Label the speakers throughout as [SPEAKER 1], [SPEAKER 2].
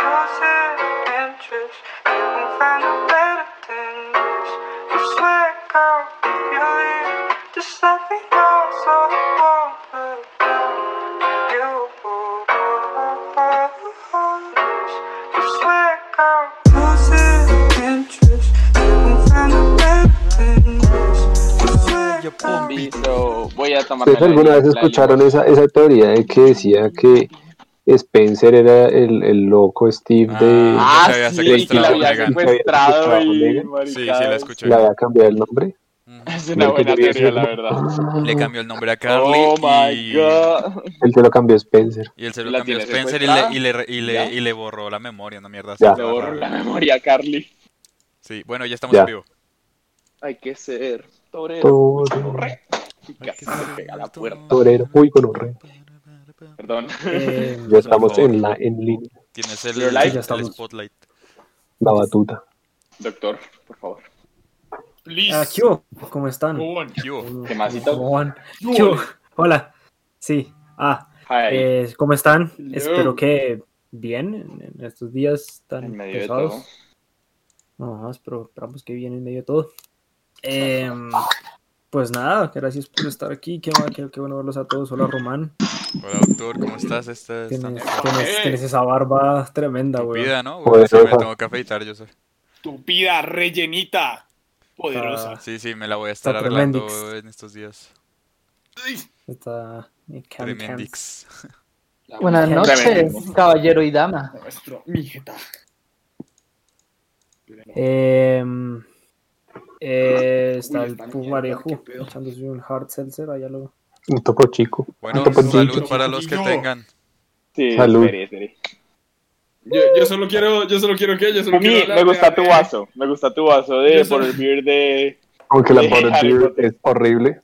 [SPEAKER 1] losing interest. You won't find a better than this. You swear, girl, if you leave, just let me know so I won't look down on you. You swear, girl, losing interest. You won't find a better than this. You swear, girl.
[SPEAKER 2] Listo, voy a tomar.
[SPEAKER 3] ¿Ustedes alguna vez escucharon esa, esa teoría de que decía que Spencer era el, el loco Steve de...
[SPEAKER 2] Ah,
[SPEAKER 4] Se había
[SPEAKER 2] sí, que la
[SPEAKER 4] secuestrado
[SPEAKER 2] había secuestrado y.
[SPEAKER 4] Sí, sí, la escuché.
[SPEAKER 3] le había cambiado el nombre.
[SPEAKER 2] Es una buena teoría, la verdad.
[SPEAKER 4] Le cambió el nombre a Carly
[SPEAKER 2] Oh my
[SPEAKER 4] y,
[SPEAKER 2] god.
[SPEAKER 3] Él te lo cambió Spencer.
[SPEAKER 4] y él se lo
[SPEAKER 2] ¿La
[SPEAKER 4] cambió a Spencer y le, y, le, y, le, y le borró la memoria, una mierda.
[SPEAKER 3] Ya.
[SPEAKER 2] Le
[SPEAKER 4] rara.
[SPEAKER 2] la memoria a Carly.
[SPEAKER 4] Sí, bueno, ya estamos
[SPEAKER 3] Ya.
[SPEAKER 4] en vivo.
[SPEAKER 2] Hay que ser torero.
[SPEAKER 3] Torero.
[SPEAKER 2] Se a.
[SPEAKER 3] Torero. Uy, con horror.
[SPEAKER 2] Perdón.
[SPEAKER 5] Eh,
[SPEAKER 3] Ya estamos
[SPEAKER 4] favor.
[SPEAKER 3] en, la, en línea.
[SPEAKER 4] Tienes el, el
[SPEAKER 5] Ya estamos.
[SPEAKER 4] spotlight.
[SPEAKER 3] La batuta.
[SPEAKER 2] Doctor, por favor.
[SPEAKER 6] Please.
[SPEAKER 5] ah, ¿qué hubo? ¿Cómo están?
[SPEAKER 4] ¿Qué.
[SPEAKER 5] Hola. Sí. Ah,
[SPEAKER 2] Hi.
[SPEAKER 5] eh, ¿cómo están?
[SPEAKER 6] Hello.
[SPEAKER 5] Espero que bien en, estos días tan
[SPEAKER 2] En medio de
[SPEAKER 5] pesados.
[SPEAKER 2] todo.
[SPEAKER 5] Ajá, espero, esperamos que bien en medio de todo. Em, pues nada, gracias por estar aquí. Qué, bueno- qué- qué bueno verlos a todos. Hola, Román.
[SPEAKER 4] Hola, doctor, ¿cómo estás? Esta esta
[SPEAKER 5] Tienes,
[SPEAKER 4] noche.
[SPEAKER 5] tienes- tienes esa barba tremenda, güey.
[SPEAKER 4] Vida, ¿no? Sí, me
[SPEAKER 3] Rafa.
[SPEAKER 4] tengo que afeitar, yo sé.
[SPEAKER 6] Estúpida rellenita. Poderosa.
[SPEAKER 4] Sí, sí, me la voy a estar arreglando
[SPEAKER 5] tremendix.
[SPEAKER 4] en estos días.
[SPEAKER 5] Está eh,
[SPEAKER 4] Tremendix.
[SPEAKER 7] Buenas noches, caballero y dama.
[SPEAKER 6] Nuestro mijeta.
[SPEAKER 5] Em, eh, está
[SPEAKER 6] Uy,
[SPEAKER 5] el Pumarejo echándose un hard seltzer. Allá lo.
[SPEAKER 3] Un topo chico.
[SPEAKER 4] Bueno,
[SPEAKER 3] topo
[SPEAKER 4] salud
[SPEAKER 3] chico.
[SPEAKER 4] para los que tengan.
[SPEAKER 2] Sí,
[SPEAKER 3] Salud.
[SPEAKER 2] espere, espere.
[SPEAKER 6] Yo, yo solo quiero, yo solo quiero que, yo solo
[SPEAKER 2] A mí
[SPEAKER 6] quiero
[SPEAKER 2] me gusta
[SPEAKER 6] de-
[SPEAKER 2] tu vaso. Me gusta tu vaso de
[SPEAKER 6] Yo soy-
[SPEAKER 2] Butterbeer de.
[SPEAKER 3] Aunque la
[SPEAKER 2] Harry
[SPEAKER 3] Butterbeer
[SPEAKER 2] Potter.
[SPEAKER 3] es horrible.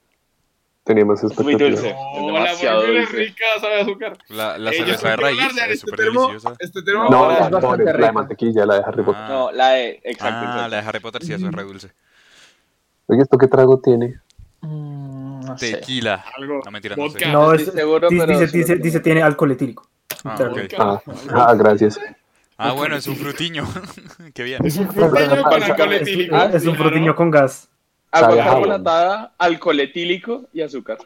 [SPEAKER 3] Teníamos
[SPEAKER 2] muy
[SPEAKER 3] expectativas.
[SPEAKER 2] dulce.
[SPEAKER 6] No,
[SPEAKER 2] Es
[SPEAKER 6] la
[SPEAKER 2] demasiado
[SPEAKER 6] barbecue es
[SPEAKER 2] dulce.
[SPEAKER 6] rica, sabe a azúcar.
[SPEAKER 4] La, la
[SPEAKER 6] Eh,
[SPEAKER 4] cerveza de raíz
[SPEAKER 6] de
[SPEAKER 4] es
[SPEAKER 6] este
[SPEAKER 4] súper
[SPEAKER 6] termo,
[SPEAKER 4] deliciosa.
[SPEAKER 6] Este termo.
[SPEAKER 2] No,
[SPEAKER 3] No,
[SPEAKER 7] es
[SPEAKER 3] la,
[SPEAKER 7] bastante
[SPEAKER 3] Butter, la de mantequilla, la de Harry Potter.
[SPEAKER 4] Ah,
[SPEAKER 2] No, la de. Exacto.
[SPEAKER 4] ah,
[SPEAKER 2] exacto.
[SPEAKER 4] la de Harry Potter sí, eso es re dulce.
[SPEAKER 3] Oye, ¿esto qué trago tiene?
[SPEAKER 7] Mm, no sé.
[SPEAKER 4] Tequila.
[SPEAKER 6] Algo.
[SPEAKER 4] No, mentira, no sé.
[SPEAKER 5] No, es,
[SPEAKER 2] seguro,
[SPEAKER 5] dice,
[SPEAKER 2] pero
[SPEAKER 5] dice,
[SPEAKER 2] solo
[SPEAKER 5] dice,
[SPEAKER 2] que
[SPEAKER 5] dice
[SPEAKER 2] no.
[SPEAKER 5] tiene alcohol etílico.
[SPEAKER 4] Ah.
[SPEAKER 3] Ah, ah, gracias.
[SPEAKER 4] Ah, bueno, es un frutiño. Qué bien.
[SPEAKER 6] Es un fruteño con alcohol etílico.
[SPEAKER 5] es un
[SPEAKER 6] claro.
[SPEAKER 5] frutiño con gas.
[SPEAKER 2] Agua carbonatada, alcohol etílico y azúcar.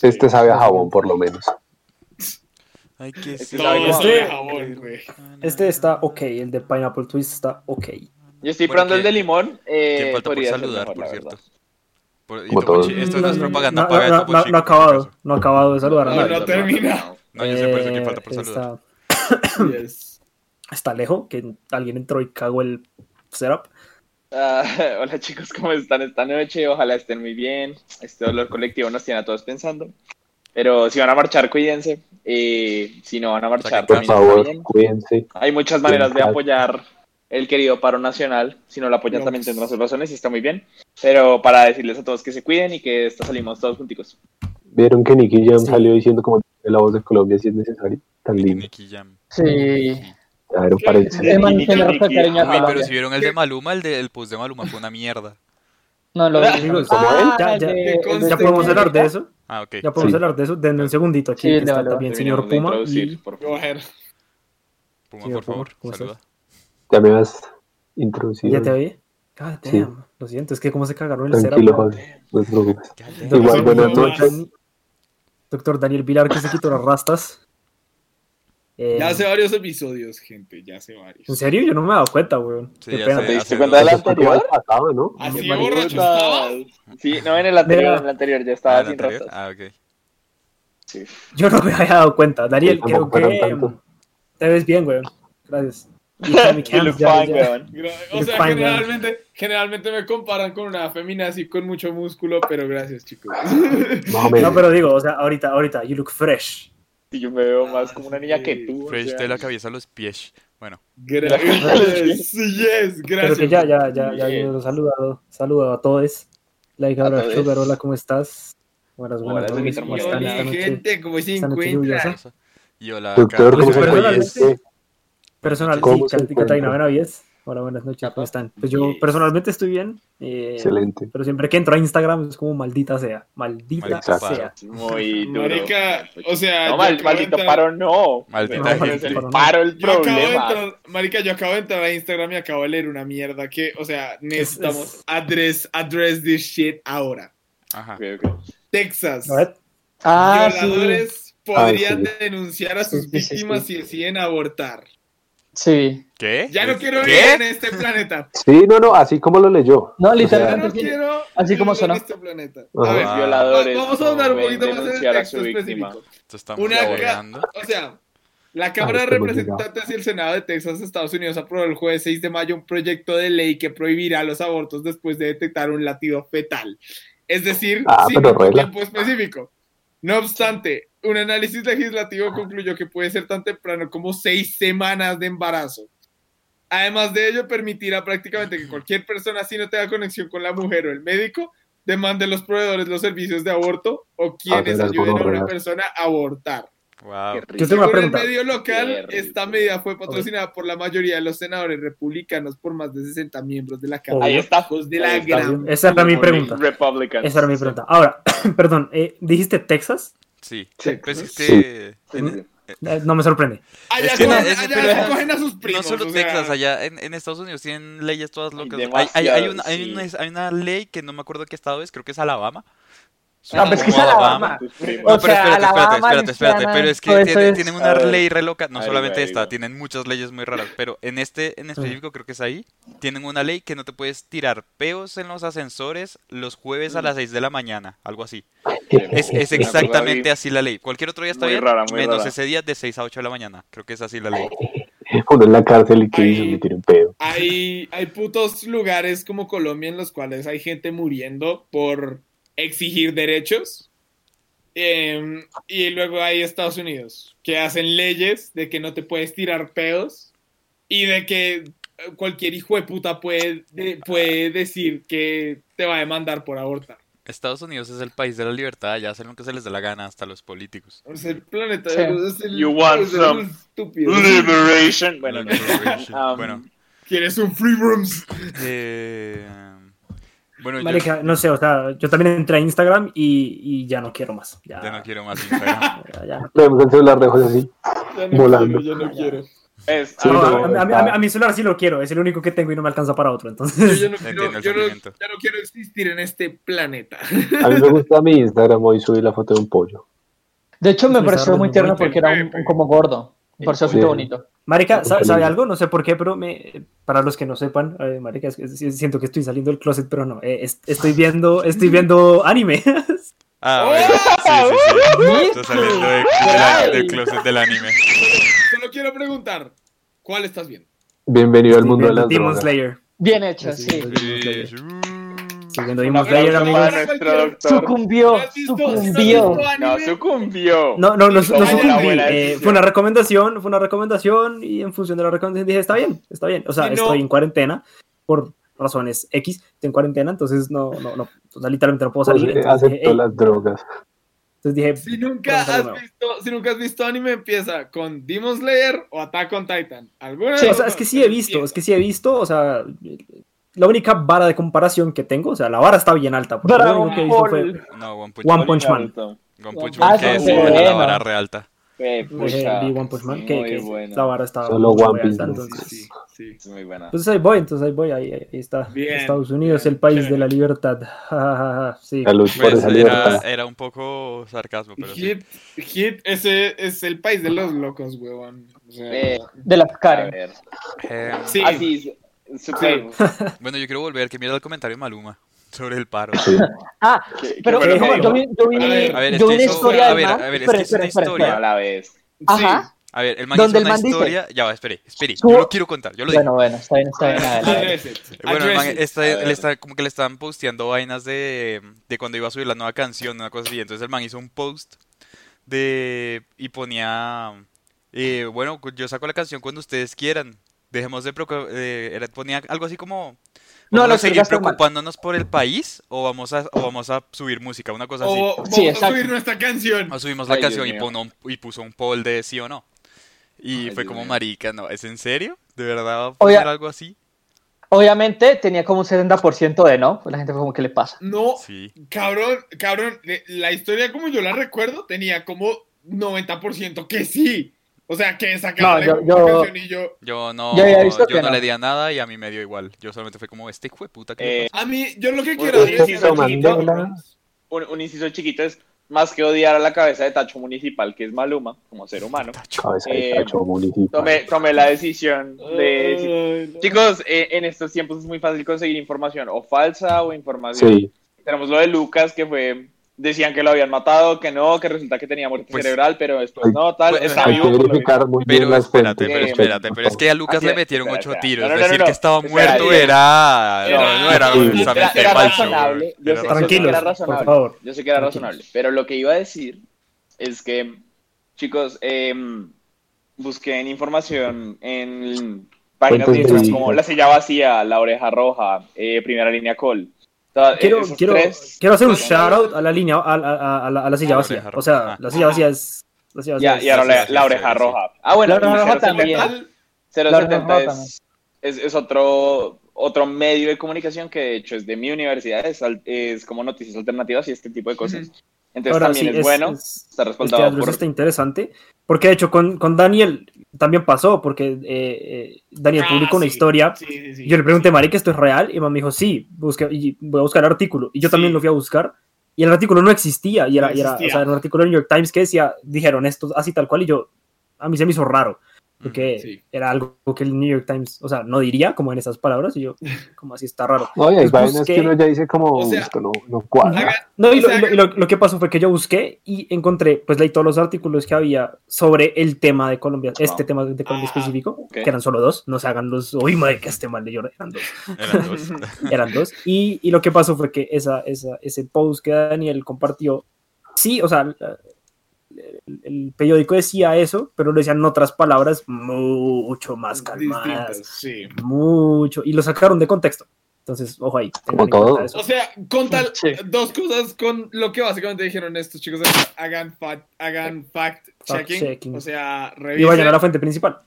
[SPEAKER 3] Este sabe a jabón, por lo menos.
[SPEAKER 4] Ay, qué
[SPEAKER 2] Este
[SPEAKER 6] güey.
[SPEAKER 5] Este está ok, el de Pineapple Twist está ok.
[SPEAKER 2] Yo estoy probando el
[SPEAKER 4] ¿quién-
[SPEAKER 2] de limón. Eh,
[SPEAKER 4] ¿Quién falta por saludar,
[SPEAKER 2] mejor,
[SPEAKER 4] por cierto? Por- y Esto no es propaganda
[SPEAKER 5] No,
[SPEAKER 4] paga de
[SPEAKER 5] no, no, no ha acabado, no ha acabado de saludar a
[SPEAKER 6] No,
[SPEAKER 5] nadie.
[SPEAKER 6] no termina.
[SPEAKER 4] No, yo sé por eso quién
[SPEAKER 5] Eh,
[SPEAKER 4] falta por saludar.
[SPEAKER 5] está,
[SPEAKER 6] Yes.
[SPEAKER 5] está lejos, que alguien entró y cagó el setup.
[SPEAKER 2] Ah, hola chicos, ¿cómo están esta noche? Ojalá estén muy bien. Este dolor colectivo nos tiene a todos pensando. Pero si van a marchar, cuídense. Y si no van a marchar,
[SPEAKER 3] Por favor,
[SPEAKER 2] bien.
[SPEAKER 3] cuídense.
[SPEAKER 2] Hay muchas maneras de apoyar el querido paro nacional. Si no lo apoyan,
[SPEAKER 6] No,
[SPEAKER 2] también
[SPEAKER 6] pues.
[SPEAKER 2] tendrán sus razones y está muy bien. Pero para decirles a todos que se cuiden y que esta salimos todos junticos.
[SPEAKER 3] ¿Vieron que Nicky Jam
[SPEAKER 5] Sí.
[SPEAKER 3] salió diciendo como la voz de Colombia si es necesario? Tan lindo.
[SPEAKER 4] Nicky Jam.
[SPEAKER 7] Sí.
[SPEAKER 3] Claro, parece.
[SPEAKER 4] Uy, pero si vieron el de Maluma, el, de, el post de Maluma fue una mierda.
[SPEAKER 7] No, lo
[SPEAKER 5] Amigos,
[SPEAKER 3] ¿Cómo
[SPEAKER 7] Ah,
[SPEAKER 5] ya-
[SPEAKER 7] de-
[SPEAKER 6] ya
[SPEAKER 5] podemos hablar de eso.
[SPEAKER 4] Ah, ok.
[SPEAKER 5] Ya podemos
[SPEAKER 3] Sí.
[SPEAKER 5] hablar de eso. Denme un segundito aquí.
[SPEAKER 7] Sí,
[SPEAKER 5] que está también señor Puma. Y...
[SPEAKER 2] por favor.
[SPEAKER 4] Puma,
[SPEAKER 5] Señor
[SPEAKER 4] por favor,
[SPEAKER 5] Puma, ¿cómo
[SPEAKER 4] saluda.
[SPEAKER 3] Ya me has introducido.
[SPEAKER 5] ¿Ya te oí? God
[SPEAKER 3] Sí.
[SPEAKER 5] Lo siento, es que como se cagaron el
[SPEAKER 3] Tranquilo. No te preocupes.
[SPEAKER 5] Doctor-
[SPEAKER 3] Igual, buenas noches.
[SPEAKER 5] Doctor Daniel Vilar que se quitó las rastas. Eh,
[SPEAKER 6] Ya hace varios episodios, gente. Ya hace varios.
[SPEAKER 5] ¿En serio? Yo no me he dado cuenta, weón.
[SPEAKER 4] Sí,
[SPEAKER 5] Qué
[SPEAKER 4] ya
[SPEAKER 5] pena.
[SPEAKER 4] sé,
[SPEAKER 2] ¿Te diste cuenta de la
[SPEAKER 4] dos-
[SPEAKER 3] Eso fue como
[SPEAKER 2] anterior?
[SPEAKER 3] pasado, ¿no?
[SPEAKER 6] Así borracho estaba.
[SPEAKER 2] Sí, no, en el anterior,
[SPEAKER 5] Mira.
[SPEAKER 2] en el anterior ya
[SPEAKER 4] Ah,
[SPEAKER 2] estaba
[SPEAKER 4] el
[SPEAKER 2] sin
[SPEAKER 4] anterior.
[SPEAKER 2] rastas.
[SPEAKER 4] Ah, ok.
[SPEAKER 2] Sí.
[SPEAKER 5] Yo no me había dado cuenta. Daniel,
[SPEAKER 3] Sí,
[SPEAKER 5] creo que
[SPEAKER 3] tanto.
[SPEAKER 5] te ves bien, weón. Gracias. Y ya- ya-
[SPEAKER 6] O sea,
[SPEAKER 5] fine,
[SPEAKER 6] generalmente, generalmente me comparan con una femina así con mucho músculo, pero gracias, chicos.
[SPEAKER 3] O.
[SPEAKER 5] No, pero digo, o sea, ahorita, ahorita, you look fresh.
[SPEAKER 2] Sí, yo me veo más como una niña que tú. o
[SPEAKER 4] Fresh
[SPEAKER 2] sea.
[SPEAKER 4] de la cabeza a los pies. Bueno,
[SPEAKER 6] Gracias. Yes,
[SPEAKER 5] Pero
[SPEAKER 6] gracias.
[SPEAKER 5] que ya, ya, ya, ya,
[SPEAKER 2] Bien.
[SPEAKER 5] yo los saludado, saludo a todos. Like
[SPEAKER 2] A
[SPEAKER 5] ahora,
[SPEAKER 2] todes.
[SPEAKER 5] Sugar, hola, ¿cómo estás? Buenas,
[SPEAKER 2] Hola,
[SPEAKER 5] buenas
[SPEAKER 2] Víctor
[SPEAKER 5] ¿cómo están
[SPEAKER 6] Hola, gente, ¿cómo se encuentran?
[SPEAKER 4] y hola,
[SPEAKER 3] Doctor,
[SPEAKER 4] Carlos.
[SPEAKER 3] ¿cómo se encuentra usted?
[SPEAKER 5] Personal,
[SPEAKER 3] ¿Cómo
[SPEAKER 5] sí, Catalina? Benavides. Hola, buenas noches, ¿cómo están? Pues yo personalmente estoy bien. eh,
[SPEAKER 3] Excelente.
[SPEAKER 5] Pero siempre que entro a Instagram es como maldita sea. Maldita sea.
[SPEAKER 2] Muy duro.
[SPEAKER 6] Marica, o sea,
[SPEAKER 2] No, mal- maldito
[SPEAKER 6] entrar-
[SPEAKER 2] paro, no.
[SPEAKER 4] Maldita
[SPEAKER 2] No, pero
[SPEAKER 4] gente.
[SPEAKER 2] es el paro el
[SPEAKER 6] Yo acabo de
[SPEAKER 2] problema.
[SPEAKER 6] entrar, marica, yo acabo de entrar a Instagram y acabo de leer una mierda que, o sea, necesitamos
[SPEAKER 5] es-
[SPEAKER 6] address, address this shit ahora.
[SPEAKER 4] Ajá.
[SPEAKER 6] Texas.
[SPEAKER 5] Ver,
[SPEAKER 7] Ah, sí.
[SPEAKER 6] Violadores podrían
[SPEAKER 3] Ah,
[SPEAKER 6] denunciar a sus
[SPEAKER 7] Sí, sí, sí,
[SPEAKER 6] víctimas
[SPEAKER 7] sí.
[SPEAKER 6] si deciden abortar.
[SPEAKER 7] Sí.
[SPEAKER 4] ¿Qué?
[SPEAKER 6] Ya no quiero
[SPEAKER 4] ¿Qué?
[SPEAKER 6] vivir en este planeta.
[SPEAKER 3] Sí, no, no, así como lo leyó.
[SPEAKER 7] No,
[SPEAKER 3] O sea,
[SPEAKER 6] Ya
[SPEAKER 7] literalmente
[SPEAKER 6] no
[SPEAKER 7] sí.
[SPEAKER 6] quiero
[SPEAKER 7] Así como
[SPEAKER 6] vivir
[SPEAKER 7] sonó.
[SPEAKER 6] en este planeta. A ver,
[SPEAKER 2] violadores
[SPEAKER 6] va- vamos a hablar un poquito más en el texto específico.
[SPEAKER 4] Esto está
[SPEAKER 6] Una. O sea, la Cámara
[SPEAKER 3] Ah,
[SPEAKER 6] de
[SPEAKER 3] hemos
[SPEAKER 6] Representantes y el Senado de Texas, Estados Unidos, aprobó el jueves 6 de mayo un proyecto de ley que prohibirá los abortos después de detectar un latido fetal. Es decir,
[SPEAKER 3] Ah,
[SPEAKER 6] sin un tiempo específico. No obstante, un análisis legislativo concluyó que puede ser tan temprano como seis semanas de embarazo. Además de ello, permitirá prácticamente que cualquier persona, si no tenga conexión con la mujer o el médico, demande a los proveedores los servicios de aborto o quienes
[SPEAKER 3] las
[SPEAKER 6] ayuden a una persona a abortar.
[SPEAKER 4] Wow.
[SPEAKER 5] Yo tengo una
[SPEAKER 6] Según el medio local, esta medida fue patrocinada por la mayoría de los senadores republicanos por más de 60 miembros de la Cámara.
[SPEAKER 2] Ahí está.
[SPEAKER 6] De la
[SPEAKER 2] Ahí está.
[SPEAKER 6] gran.
[SPEAKER 5] esa era mi pregunta. Esa era mi pregunta. Ahora, perdón, eh, ¿dijiste Texas?
[SPEAKER 4] Sí.
[SPEAKER 2] Sí.
[SPEAKER 4] Pues es
[SPEAKER 3] Sí.
[SPEAKER 4] que
[SPEAKER 2] Sí,
[SPEAKER 4] en-
[SPEAKER 2] sí.
[SPEAKER 5] Eh, no me sorprende.
[SPEAKER 6] Allá,
[SPEAKER 4] Es que no,
[SPEAKER 6] cogen,
[SPEAKER 4] es-
[SPEAKER 6] allá a sus
[SPEAKER 4] no
[SPEAKER 6] primos.
[SPEAKER 4] solo
[SPEAKER 6] o sea,
[SPEAKER 4] Texas, allá en, en Estados Unidos tienen leyes todas locas. Hay, hay, hay, una, hay, una, hay una ley que no me acuerdo qué estado es, creo que es Alabama. Suena
[SPEAKER 7] pues que es Alabama.
[SPEAKER 4] No, pero espérate, espérate, espérate, espérate, pero es que tienen,
[SPEAKER 7] es-
[SPEAKER 4] tienen
[SPEAKER 2] A
[SPEAKER 4] una ley re loca, no
[SPEAKER 2] Ahí
[SPEAKER 4] solamente esta, tienen muchas leyes muy raras, pero en este en específico creo que es ahí, tienen una ley que no te puedes tirar peos en los ascensores los jueves a las 6 de la mañana, algo así.
[SPEAKER 2] Sí.
[SPEAKER 4] Es, exactamente así la ley. Cualquier otro día está bien, menos
[SPEAKER 2] rara.
[SPEAKER 4] ese día de 6 a 8 de la mañana. Creo que es así la ley.
[SPEAKER 3] Uno en la cárcel y que hizo, me tiró un pedo.
[SPEAKER 6] hay, hay putos lugares como Colombia en los cuales hay gente muriendo por exigir derechos. Eh, y luego hay Estados Unidos que hacen leyes de que no te puedes tirar pedos y de que cualquier hijo de puta puede, de- puede decir que te va a demandar por abortar.
[SPEAKER 4] Estados Unidos es el país de la libertad, ya hacen lo que se les dé la gana, hasta los políticos.
[SPEAKER 6] Es el planeta
[SPEAKER 7] Sí.
[SPEAKER 6] de los- es el-
[SPEAKER 2] You want
[SPEAKER 6] es
[SPEAKER 2] some
[SPEAKER 6] estúpidos.
[SPEAKER 2] Liberation. Bueno, no. Um,
[SPEAKER 4] Bueno,
[SPEAKER 6] ¿Quieres un free rooms?
[SPEAKER 4] eh, bueno, yo
[SPEAKER 5] no sé, o sea, yo también entré a Instagram y, y ya no quiero más. Ya,
[SPEAKER 4] ya no quiero más Instagram.
[SPEAKER 5] ya- ya
[SPEAKER 3] el celular de José así.
[SPEAKER 6] Ya no
[SPEAKER 3] Volando.
[SPEAKER 6] quiero, ya no quiero.
[SPEAKER 2] es-
[SPEAKER 3] Sí,
[SPEAKER 5] No,
[SPEAKER 2] ah,
[SPEAKER 3] no,
[SPEAKER 5] a, a- a- a mi celular sí lo quiero, es el único que tengo y no me alcanza para otro,
[SPEAKER 6] Yo
[SPEAKER 5] entonces...
[SPEAKER 6] ya no,
[SPEAKER 4] Entiendo
[SPEAKER 6] quiero,
[SPEAKER 4] el
[SPEAKER 6] yo no-
[SPEAKER 4] sentimiento.
[SPEAKER 6] ya no quiero existir en este planeta.
[SPEAKER 3] A mí me gusta mi Instagram hoy subí la foto de un pollo.
[SPEAKER 7] De hecho, me pareció muy tierno porque era un, un como gordo. Me pareció
[SPEAKER 3] Sí.
[SPEAKER 7] bastante bonito.
[SPEAKER 5] Marica, ¿sabe, sabe algo? No sé por qué, pero me, para los que no sepan, eh, Marica, es sí- siento que estoy saliendo del closet, pero no, eh, es- estoy viendo, estoy viendo anime.
[SPEAKER 4] Ah, bueno, sí, sí, sí. Está saliendo de- de la- del closet del anime.
[SPEAKER 6] Solo quiero preguntar, ¿cuál estás viendo?
[SPEAKER 3] Bienvenido al
[SPEAKER 5] Estoy
[SPEAKER 3] mundo de
[SPEAKER 5] viendo
[SPEAKER 3] las
[SPEAKER 5] Demon
[SPEAKER 3] drogas.
[SPEAKER 5] Slayer.
[SPEAKER 7] Bien hecho,
[SPEAKER 5] Sí,
[SPEAKER 7] sí.
[SPEAKER 2] Un
[SPEAKER 5] Demon Slayer, amigos.
[SPEAKER 7] Sucumbió,
[SPEAKER 6] ¿No has visto- no has
[SPEAKER 7] sucumbió.
[SPEAKER 2] No, sucumbió.
[SPEAKER 5] No, no, no, no sucumbí. eh, fue una recomendación, fue una recomendación y en función de la recomendación dije, está bien, está bien. O sea,
[SPEAKER 6] no-
[SPEAKER 5] estoy en cuarentena por razones X, estoy en cuarentena, entonces no, no, no, o sea, literalmente no puedo salir.
[SPEAKER 3] José
[SPEAKER 5] Entonces dije,
[SPEAKER 3] aceptó
[SPEAKER 5] "Ey",
[SPEAKER 3] las drogas.
[SPEAKER 5] entonces dije,
[SPEAKER 6] Si nunca, has visto, si nunca has visto anime, empieza con Demon Slayer o Attack on Titan. ¿Alguna
[SPEAKER 7] Sí,
[SPEAKER 5] o sea, es que sí he visto,
[SPEAKER 6] empieza.
[SPEAKER 5] es que sí he visto, o sea, la única vara de comparación que tengo, o sea, la vara está bien alta. porque lo
[SPEAKER 7] Dragon
[SPEAKER 5] único que visto fue.
[SPEAKER 4] No, One Punch
[SPEAKER 5] One
[SPEAKER 4] Man.
[SPEAKER 5] Punch Man.
[SPEAKER 4] One Punch
[SPEAKER 7] Ah,
[SPEAKER 4] Man, que
[SPEAKER 7] sí,
[SPEAKER 4] sí,
[SPEAKER 7] bueno.
[SPEAKER 4] la vara re alta.
[SPEAKER 2] Eh,
[SPEAKER 5] vi One Punch Man, que, que
[SPEAKER 2] bueno.
[SPEAKER 5] la vara está
[SPEAKER 3] Solo
[SPEAKER 5] muy
[SPEAKER 3] One
[SPEAKER 5] alta,
[SPEAKER 3] Piece, ¿no?
[SPEAKER 5] entonces,
[SPEAKER 6] Sí, sí.
[SPEAKER 2] Es muy buena.
[SPEAKER 5] Entonces ahí voy, entonces ahí voy, ahí, ahí está.
[SPEAKER 6] Bien,
[SPEAKER 5] Estados Unidos,
[SPEAKER 6] bien,
[SPEAKER 5] el país
[SPEAKER 6] chévere.
[SPEAKER 5] de la libertad. Sí.
[SPEAKER 3] Salud por
[SPEAKER 4] Pues
[SPEAKER 3] esa
[SPEAKER 4] era,
[SPEAKER 3] libertad.
[SPEAKER 4] era un poco sarcasmo, pero sí.
[SPEAKER 6] Hit, Hit, ese es el país de los locos, huevón. O sea,
[SPEAKER 2] Eh,
[SPEAKER 7] De las
[SPEAKER 2] ver.
[SPEAKER 4] Eh,
[SPEAKER 6] sí.
[SPEAKER 2] Así,
[SPEAKER 4] Bueno, yo quiero volver, que mira el comentario de Maluma sobre el paro.
[SPEAKER 3] Sí.
[SPEAKER 7] Ah,
[SPEAKER 2] ¿Qué-
[SPEAKER 7] pero
[SPEAKER 2] qué
[SPEAKER 7] yo,
[SPEAKER 2] dijo?
[SPEAKER 7] vi, yo vi,
[SPEAKER 6] A ver,
[SPEAKER 7] yo vi una historia
[SPEAKER 4] a ver,
[SPEAKER 7] man.
[SPEAKER 4] a ver, es
[SPEAKER 7] Espera,
[SPEAKER 4] que es una historia.
[SPEAKER 2] A la vez.
[SPEAKER 7] Ajá.
[SPEAKER 4] A ver, el man
[SPEAKER 7] Donde
[SPEAKER 4] hizo
[SPEAKER 7] el
[SPEAKER 4] una
[SPEAKER 7] dice-
[SPEAKER 4] historia. Ya va, espere, espere. Yo lo quiero contar, yo lo digo.
[SPEAKER 7] Bueno, bueno, está bien, está bien. adelante.
[SPEAKER 4] Bueno, el man está,
[SPEAKER 2] ver.
[SPEAKER 4] está, como que le estaban posteando vainas de, de cuando iba a subir la nueva canción, una cosa así. Entonces el man hizo un post de y ponía, eh, bueno, yo saco la canción cuando ustedes quieran. Dejemos de preocu- eh, ponía algo así como,
[SPEAKER 7] No,
[SPEAKER 4] ¿vamos
[SPEAKER 7] lo
[SPEAKER 4] a seguir
[SPEAKER 7] explicaste mal.
[SPEAKER 4] preocupándonos por el país o vamos a, o vamos a subir música, una cosa así.
[SPEAKER 6] O vamos
[SPEAKER 7] Sí,
[SPEAKER 6] a subir nuestra canción.
[SPEAKER 4] O subimos la
[SPEAKER 2] Ay,
[SPEAKER 4] canción y, pono- y puso un poll de sí o no. Y
[SPEAKER 2] Ay,
[SPEAKER 4] fue
[SPEAKER 2] Dios
[SPEAKER 4] como
[SPEAKER 2] mío.
[SPEAKER 4] marica, no, ¿es en serio? ¿De verdad va a
[SPEAKER 7] Oiga.
[SPEAKER 4] poner algo así?
[SPEAKER 7] Obviamente tenía como un 70% de no. La gente fue como, ¿qué le pasa?
[SPEAKER 6] No,
[SPEAKER 4] Sí.
[SPEAKER 6] cabrón, cabrón, la historia como yo la recuerdo tenía como 90% que sí. O sea, que sacaron
[SPEAKER 7] No, yo-
[SPEAKER 6] la
[SPEAKER 7] yo-
[SPEAKER 6] canción y yo...
[SPEAKER 4] Yo no,
[SPEAKER 7] Yo
[SPEAKER 4] no
[SPEAKER 7] no.
[SPEAKER 4] le di a nada y a mí me dio igual. Yo solamente fue como, este hijo de puta que
[SPEAKER 2] Eh?
[SPEAKER 6] A mí, yo lo que
[SPEAKER 2] Un-
[SPEAKER 6] quiero
[SPEAKER 2] un
[SPEAKER 6] decir
[SPEAKER 2] inciso,
[SPEAKER 3] Mandela.
[SPEAKER 2] un, un inciso chiquito es más que odiar a la cabeza de Tacho Municipal, que es Maluma, como ser humano.
[SPEAKER 3] Cabeza de
[SPEAKER 2] Eh,
[SPEAKER 3] tacho municipal.
[SPEAKER 2] Tomé, tomé la decisión de...
[SPEAKER 6] Ay, no.
[SPEAKER 2] Chicos, eh, en estos tiempos es muy fácil conseguir información o falsa o información.
[SPEAKER 3] Sí,
[SPEAKER 2] Tenemos lo de Lucas, que fue... Decían que lo habían matado, que no, que resulta que tenía muerte
[SPEAKER 4] Pues-
[SPEAKER 2] cerebral, pero después no, tal.
[SPEAKER 4] pues,
[SPEAKER 2] está
[SPEAKER 3] hay
[SPEAKER 2] vivo
[SPEAKER 3] que
[SPEAKER 2] por lo
[SPEAKER 3] verificar muy bien
[SPEAKER 4] Pero
[SPEAKER 3] las
[SPEAKER 4] espérate,
[SPEAKER 3] fuentes.
[SPEAKER 4] pero
[SPEAKER 2] Eh,
[SPEAKER 4] espérate, pero es que a Lucas le metieron ocho tiros.
[SPEAKER 2] No, no, no,
[SPEAKER 4] Decir
[SPEAKER 2] no,
[SPEAKER 4] que estaba
[SPEAKER 2] espera,
[SPEAKER 4] muerto
[SPEAKER 2] espera.
[SPEAKER 4] era... No, no era
[SPEAKER 3] Sí.
[SPEAKER 4] justamente
[SPEAKER 2] Era, era
[SPEAKER 4] falso.
[SPEAKER 2] razonable. Yo
[SPEAKER 4] Era
[SPEAKER 2] sé, yo sé que
[SPEAKER 5] Tranquilos,
[SPEAKER 2] era
[SPEAKER 5] por
[SPEAKER 2] razonable.
[SPEAKER 5] favor.
[SPEAKER 2] Yo sé que era razonable. Pero lo que iba a decir es que, chicos, em, busquen información en páginas
[SPEAKER 3] Fuentes
[SPEAKER 2] de Instagram
[SPEAKER 3] de-
[SPEAKER 2] como La Silla Vacía, La Oreja Roja, eh, Primera Línea Call.
[SPEAKER 5] Quiero, quiero,
[SPEAKER 2] tres-
[SPEAKER 5] quiero hacer un shout out a la línea, a, a- a la, a la silla
[SPEAKER 4] la
[SPEAKER 5] vacía. O sea, la silla vacía es. La silla vacía
[SPEAKER 2] Ya,
[SPEAKER 5] es-
[SPEAKER 2] y ahora la, Oreja
[SPEAKER 4] sí.
[SPEAKER 2] Roja. Ah, bueno,
[SPEAKER 7] La Oreja Roja
[SPEAKER 2] 070
[SPEAKER 7] también.
[SPEAKER 6] Tal-
[SPEAKER 2] 070
[SPEAKER 7] La Oreja Roja
[SPEAKER 2] es, es, es otro, otro medio de comunicación que de hecho es de mi universidad, es, es como noticias alternativas y este tipo de cosas. Entonces
[SPEAKER 5] Ahora
[SPEAKER 2] también
[SPEAKER 5] sí,
[SPEAKER 2] es, bueno,
[SPEAKER 5] es-
[SPEAKER 2] está respaldado por...
[SPEAKER 5] está interesante. Porque de hecho con, con Daniel también pasó, porque eh, eh, Daniel
[SPEAKER 6] Ah,
[SPEAKER 5] publicó una
[SPEAKER 6] sí.
[SPEAKER 5] historia.
[SPEAKER 6] Sí, sí,
[SPEAKER 5] yo le pregunté, Marica, ¿esto es real? Y me dijo, sí, busque, y voy a buscar el artículo. Y yo también lo fui a buscar. Y el artículo no existía. Y era,
[SPEAKER 6] No
[SPEAKER 5] y era,
[SPEAKER 6] existía.
[SPEAKER 5] o sea, un artículo del New York Times que decía, dijeron esto así tal cual. Y yo, a mí se me hizo raro. Porque
[SPEAKER 6] Sí.
[SPEAKER 5] era algo que el New York Times, o sea, no diría como en esas palabras. Y yo, como así está raro.
[SPEAKER 3] No, y hay
[SPEAKER 5] Pues
[SPEAKER 3] vainas que uno ya dice como,
[SPEAKER 6] O sea,
[SPEAKER 3] esto no, no cuadra.
[SPEAKER 5] No, y, lo, y lo- lo- lo que pasó fue que yo busqué y encontré, pues leí todos los artículos que había sobre el tema de Colombia, este
[SPEAKER 2] Ah.
[SPEAKER 5] tema de Colombia
[SPEAKER 6] Ah,
[SPEAKER 5] específico,
[SPEAKER 2] ok.
[SPEAKER 5] que eran solo dos, no se hagan los, uy, madre, que este mal leyó, eran dos,
[SPEAKER 4] Eran dos.
[SPEAKER 5] eran dos. Y, y lo que pasó fue que esa, esa, ese post que Daniel compartió, sí, o sea, el, el periódico decía eso, pero lo decían en otras palabras mucho más calmadas,
[SPEAKER 6] sí.
[SPEAKER 5] mucho, y lo sacaron de contexto. Entonces, ojo ahí. en
[SPEAKER 3] todo.
[SPEAKER 6] O sea, con tal,
[SPEAKER 7] Sí.
[SPEAKER 6] dos cosas con lo que básicamente dijeron estos chicos, hagan fact, hagan fact checking,
[SPEAKER 5] Fact-checking.
[SPEAKER 6] o sea,
[SPEAKER 5] Y vayan a
[SPEAKER 6] revisen.
[SPEAKER 5] la fuente principal.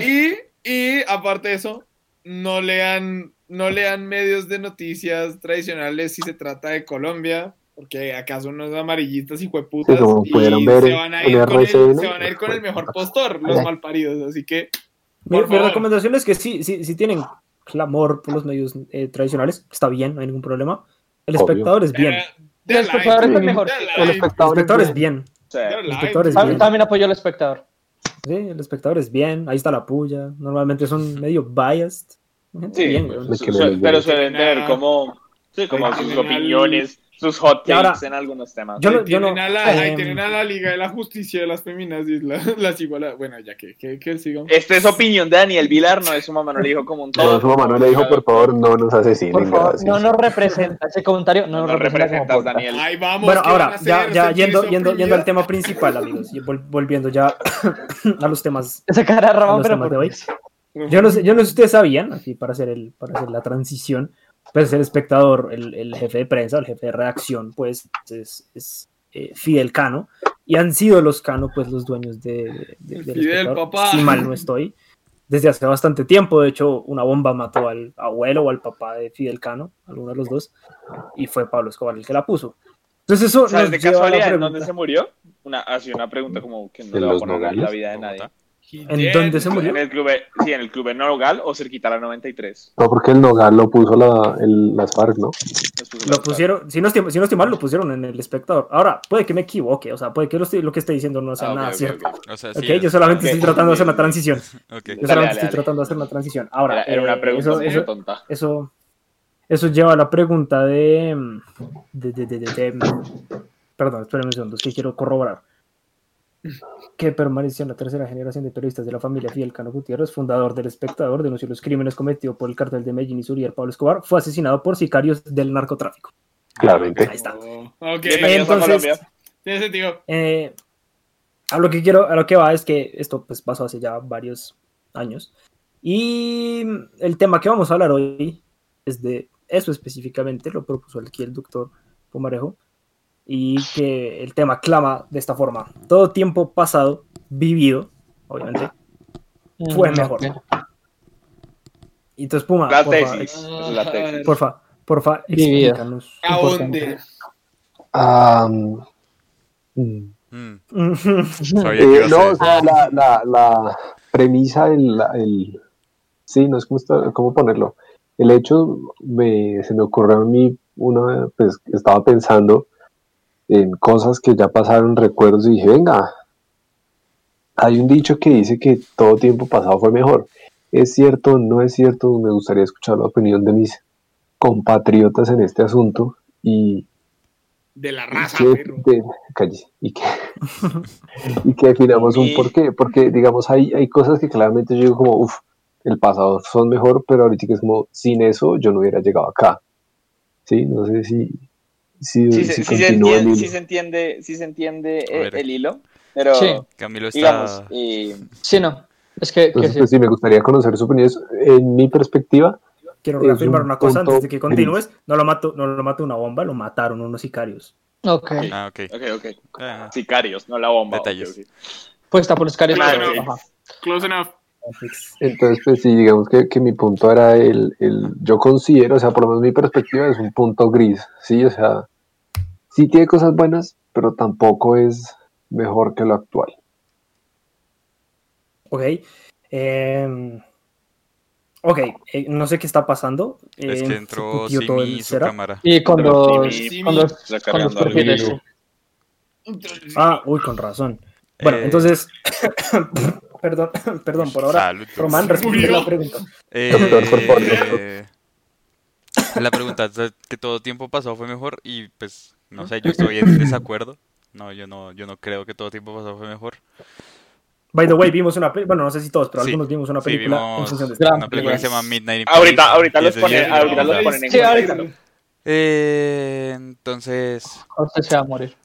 [SPEAKER 6] Y, y aparte de eso, no lean, no lean medios de noticias tradicionales si se trata de Colombia, porque acaso unos amarillistas y hueputas
[SPEAKER 3] Sí, como
[SPEAKER 6] y
[SPEAKER 3] pudieron ver
[SPEAKER 6] se van a ir con el,
[SPEAKER 3] RCN,
[SPEAKER 6] se van a ir con el mejor postor, los malparidos, así que
[SPEAKER 5] Mi, recomendación es que sí, sí, sí tienen clamor por los medios eh, tradicionales, está bien, no hay ningún problema. El
[SPEAKER 3] Obvio.
[SPEAKER 5] espectador es bien.
[SPEAKER 6] eh,
[SPEAKER 7] El espectador es mejor.
[SPEAKER 3] El
[SPEAKER 5] El
[SPEAKER 3] espectador
[SPEAKER 5] es
[SPEAKER 3] es
[SPEAKER 5] bien. El espectador es bien.
[SPEAKER 7] tam- también apoyo al espectador.
[SPEAKER 5] Sí, el espectador es bien. Ahí está la puya. Normalmente son medio biased. Gente
[SPEAKER 2] Sí,
[SPEAKER 5] bien,
[SPEAKER 2] pues, su- su- pero suelen tener como, sí, como sus opiniones, sus hot
[SPEAKER 5] Y ahora-
[SPEAKER 2] takes en algunos temas.
[SPEAKER 5] Yo
[SPEAKER 6] ahí,
[SPEAKER 5] no- yo no-
[SPEAKER 6] tienen a la, ahí
[SPEAKER 5] em,
[SPEAKER 6] tienen a la Liga de la Justicia de las Feminazis, la, las igualas. Bueno, ya que, que, que sigamos.
[SPEAKER 2] Esta es opinión de Daniel Vilar, no es su mamá, no le dijo como un todo.
[SPEAKER 3] No, su mamá no le dijo, por favor, no nos asesinen,
[SPEAKER 7] Por favor, no nos representa. Ese comentario no,
[SPEAKER 2] No
[SPEAKER 7] nos representa. como.
[SPEAKER 2] Daniel.
[SPEAKER 6] Ahí vamos.
[SPEAKER 5] Bueno,
[SPEAKER 6] ¿qué van a
[SPEAKER 5] ahora, ya, ya
[SPEAKER 6] ¿Sentirse
[SPEAKER 5] yendo, yendo, yendo al tema principal, amigos, y vol- volviendo ya a los temas.
[SPEAKER 7] Ese cara de
[SPEAKER 5] a
[SPEAKER 7] Ramón,
[SPEAKER 5] los
[SPEAKER 7] pero
[SPEAKER 5] temas de
[SPEAKER 7] por
[SPEAKER 5] hoy. Yo no sé, yo no sé si ustedes sabían, así para hacer el, para hacer la transición, pues el espectador, el, el jefe de prensa, el jefe de redacción, pues es, es, eh, Fidel Cano, y han sido los Cano, pues los dueños de, de- del
[SPEAKER 6] Fidel,
[SPEAKER 5] espectador,
[SPEAKER 6] papá.
[SPEAKER 5] si mal no estoy, desde hace bastante tiempo, de hecho una bomba mató al abuelo o al papá de Fidel Cano, alguno de los dos, y fue Pablo Escobar el que la puso. Entonces eso
[SPEAKER 2] ¿Sabes
[SPEAKER 5] nos
[SPEAKER 2] de casualidad en dónde se murió? Una, así una pregunta como que no
[SPEAKER 3] ¿En
[SPEAKER 2] le va a poner la vida de nadie.
[SPEAKER 5] ¿En dónde se murió?
[SPEAKER 2] En el club, sí, en el club en Nogal o cerquita a la 93.
[SPEAKER 3] No, porque el Nogal lo puso la, el, las FARC, ¿no?
[SPEAKER 5] Lo pusieron, si no, estoy, si no estoy mal, lo pusieron en el espectador. Ahora, puede que me equivoque, o sea, puede que lo, estoy- lo que estoy diciendo no sea
[SPEAKER 2] Ah,
[SPEAKER 5] nada cierto.
[SPEAKER 2] ok.
[SPEAKER 4] O sea, sí.
[SPEAKER 5] Ok,
[SPEAKER 4] es-
[SPEAKER 5] yo solamente estoy tratando de hacer una transición. Yo solamente
[SPEAKER 2] dale,
[SPEAKER 5] estoy
[SPEAKER 2] dale.
[SPEAKER 5] tratando de hacer una transición. Ahora,
[SPEAKER 2] Era, era una
[SPEAKER 5] eh,
[SPEAKER 2] pregunta
[SPEAKER 5] eso,
[SPEAKER 2] muy
[SPEAKER 5] eso,
[SPEAKER 2] tonta.
[SPEAKER 5] eso, eso lleva a la pregunta de. de, de, de, de- de- perdón, espérenme un segundo, es que quiero corroborar. Que permaneció en la tercera generación de periodistas de la familia Fidel Cano Gutiérrez, fundador del Espectador, denunció los crímenes cometidos por el cartel de Medellín y Suriel Pablo Escobar, fue asesinado por sicarios del narcotráfico.
[SPEAKER 3] Claramente.
[SPEAKER 5] Ahí está.
[SPEAKER 6] Oh, ok,
[SPEAKER 2] Bienvenidos a
[SPEAKER 5] Entonces-
[SPEAKER 6] tiene sentido.
[SPEAKER 5] Eh, a lo que quiero, a lo que va es que esto pues pasó hace ya varios años. Y el tema que vamos a hablar hoy es de eso específicamente, lo propuso aquí el doctor Pumarejo, y que el tema clama de esta forma. Todo tiempo pasado, vivido, obviamente, fue mejor. Y entonces, Puma,
[SPEAKER 2] La
[SPEAKER 5] porfa,
[SPEAKER 2] tesis.
[SPEAKER 5] ex-
[SPEAKER 2] la tesis.
[SPEAKER 5] porfa, porfa,
[SPEAKER 7] Vivida.
[SPEAKER 5] explícanos.
[SPEAKER 6] ¿A
[SPEAKER 5] Importante.
[SPEAKER 6] dónde?
[SPEAKER 3] Ah, mm,
[SPEAKER 4] Mm,
[SPEAKER 3] eh,
[SPEAKER 4] a
[SPEAKER 3] no,
[SPEAKER 4] ser-
[SPEAKER 3] o sea, la, la, la premisa, el, la- el- sí, no es como, está- cómo ponerlo. El hecho me, se me ocurrió a mí, una, pues estaba pensando en cosas que ya pasaron, recuerdos, y dije, venga, hay un dicho que dice que todo tiempo pasado fue mejor. ¿Es cierto? ¿No es cierto? Me gustaría escuchar la opinión de mis compatriotas en este asunto y
[SPEAKER 6] De la
[SPEAKER 3] y
[SPEAKER 6] raza,
[SPEAKER 3] que,
[SPEAKER 6] perro.
[SPEAKER 3] de- cállese, y que, y que definamos un
[SPEAKER 2] Y-
[SPEAKER 3] porqué, porque digamos hay, hay cosas que claramente yo digo como, uff, el pasado son mejor, pero ahorita es como, sin eso yo no hubiera llegado acá. Sí, no sé si, si,
[SPEAKER 2] Sí, se, sí se
[SPEAKER 3] el
[SPEAKER 2] entiende,
[SPEAKER 3] hilo.
[SPEAKER 2] sí se entiende, sí se entiende
[SPEAKER 4] A
[SPEAKER 2] eh, el hilo, pero
[SPEAKER 7] Sí.
[SPEAKER 4] Camilo está...
[SPEAKER 2] digamos, eh,
[SPEAKER 7] Sí, no. Es que, que
[SPEAKER 3] Entonces,
[SPEAKER 7] sí.
[SPEAKER 3] pues sí, me gustaría conocer su opinión. En mi perspectiva,
[SPEAKER 5] Quiero reafirmar
[SPEAKER 3] un
[SPEAKER 5] una cosa antes de que continúes. No lo mató, no lo mató una bomba, lo mataron unos sicarios.
[SPEAKER 7] Ok.
[SPEAKER 4] Ah, ok.
[SPEAKER 2] ok, ok,
[SPEAKER 4] Ah,
[SPEAKER 2] sicarios, no la bomba.
[SPEAKER 4] Detalles.
[SPEAKER 2] ok, ok.
[SPEAKER 7] Pues está por los caras.
[SPEAKER 6] Claro, sí. Close enough.
[SPEAKER 3] Entonces pues sí, digamos que, que mi punto era el, el, yo considero, o sea, por lo menos mi perspectiva es un punto gris, sí, o sea, sí tiene cosas buenas, pero tampoco es mejor que lo actual.
[SPEAKER 5] Ok. em, ok, eh, no sé qué está pasando.
[SPEAKER 4] es
[SPEAKER 5] em,
[SPEAKER 4] que
[SPEAKER 5] se
[SPEAKER 4] entró Simi su
[SPEAKER 5] setup.
[SPEAKER 4] cámara.
[SPEAKER 7] Y
[SPEAKER 2] cargando algo.
[SPEAKER 7] perfiles.
[SPEAKER 5] Ah, uy, con razón. Bueno,
[SPEAKER 4] Eh,
[SPEAKER 5] entonces, perdón, perdón por ahora.
[SPEAKER 4] Salud.
[SPEAKER 5] Román, responde la pregunta.
[SPEAKER 3] Doctor, por favor.
[SPEAKER 4] Eh, la pregunta que todo tiempo pasado fue mejor y pues no sé, yo estoy en desacuerdo. No, yo no, yo no creo que todo tiempo pasado fue mejor.
[SPEAKER 5] By the way, vimos una película, bueno, no sé si todos, pero
[SPEAKER 4] Sí,
[SPEAKER 5] algunos vimos una
[SPEAKER 4] Sí,
[SPEAKER 5] película en
[SPEAKER 4] vimos
[SPEAKER 5] función de
[SPEAKER 4] una película que se llama Midnight in Paris.
[SPEAKER 2] Ahorita, ahorita los ponen, ahorita los ponen en
[SPEAKER 7] Sí, ahorita.
[SPEAKER 4] Eh, entonces,
[SPEAKER 7] Usted se va a morir.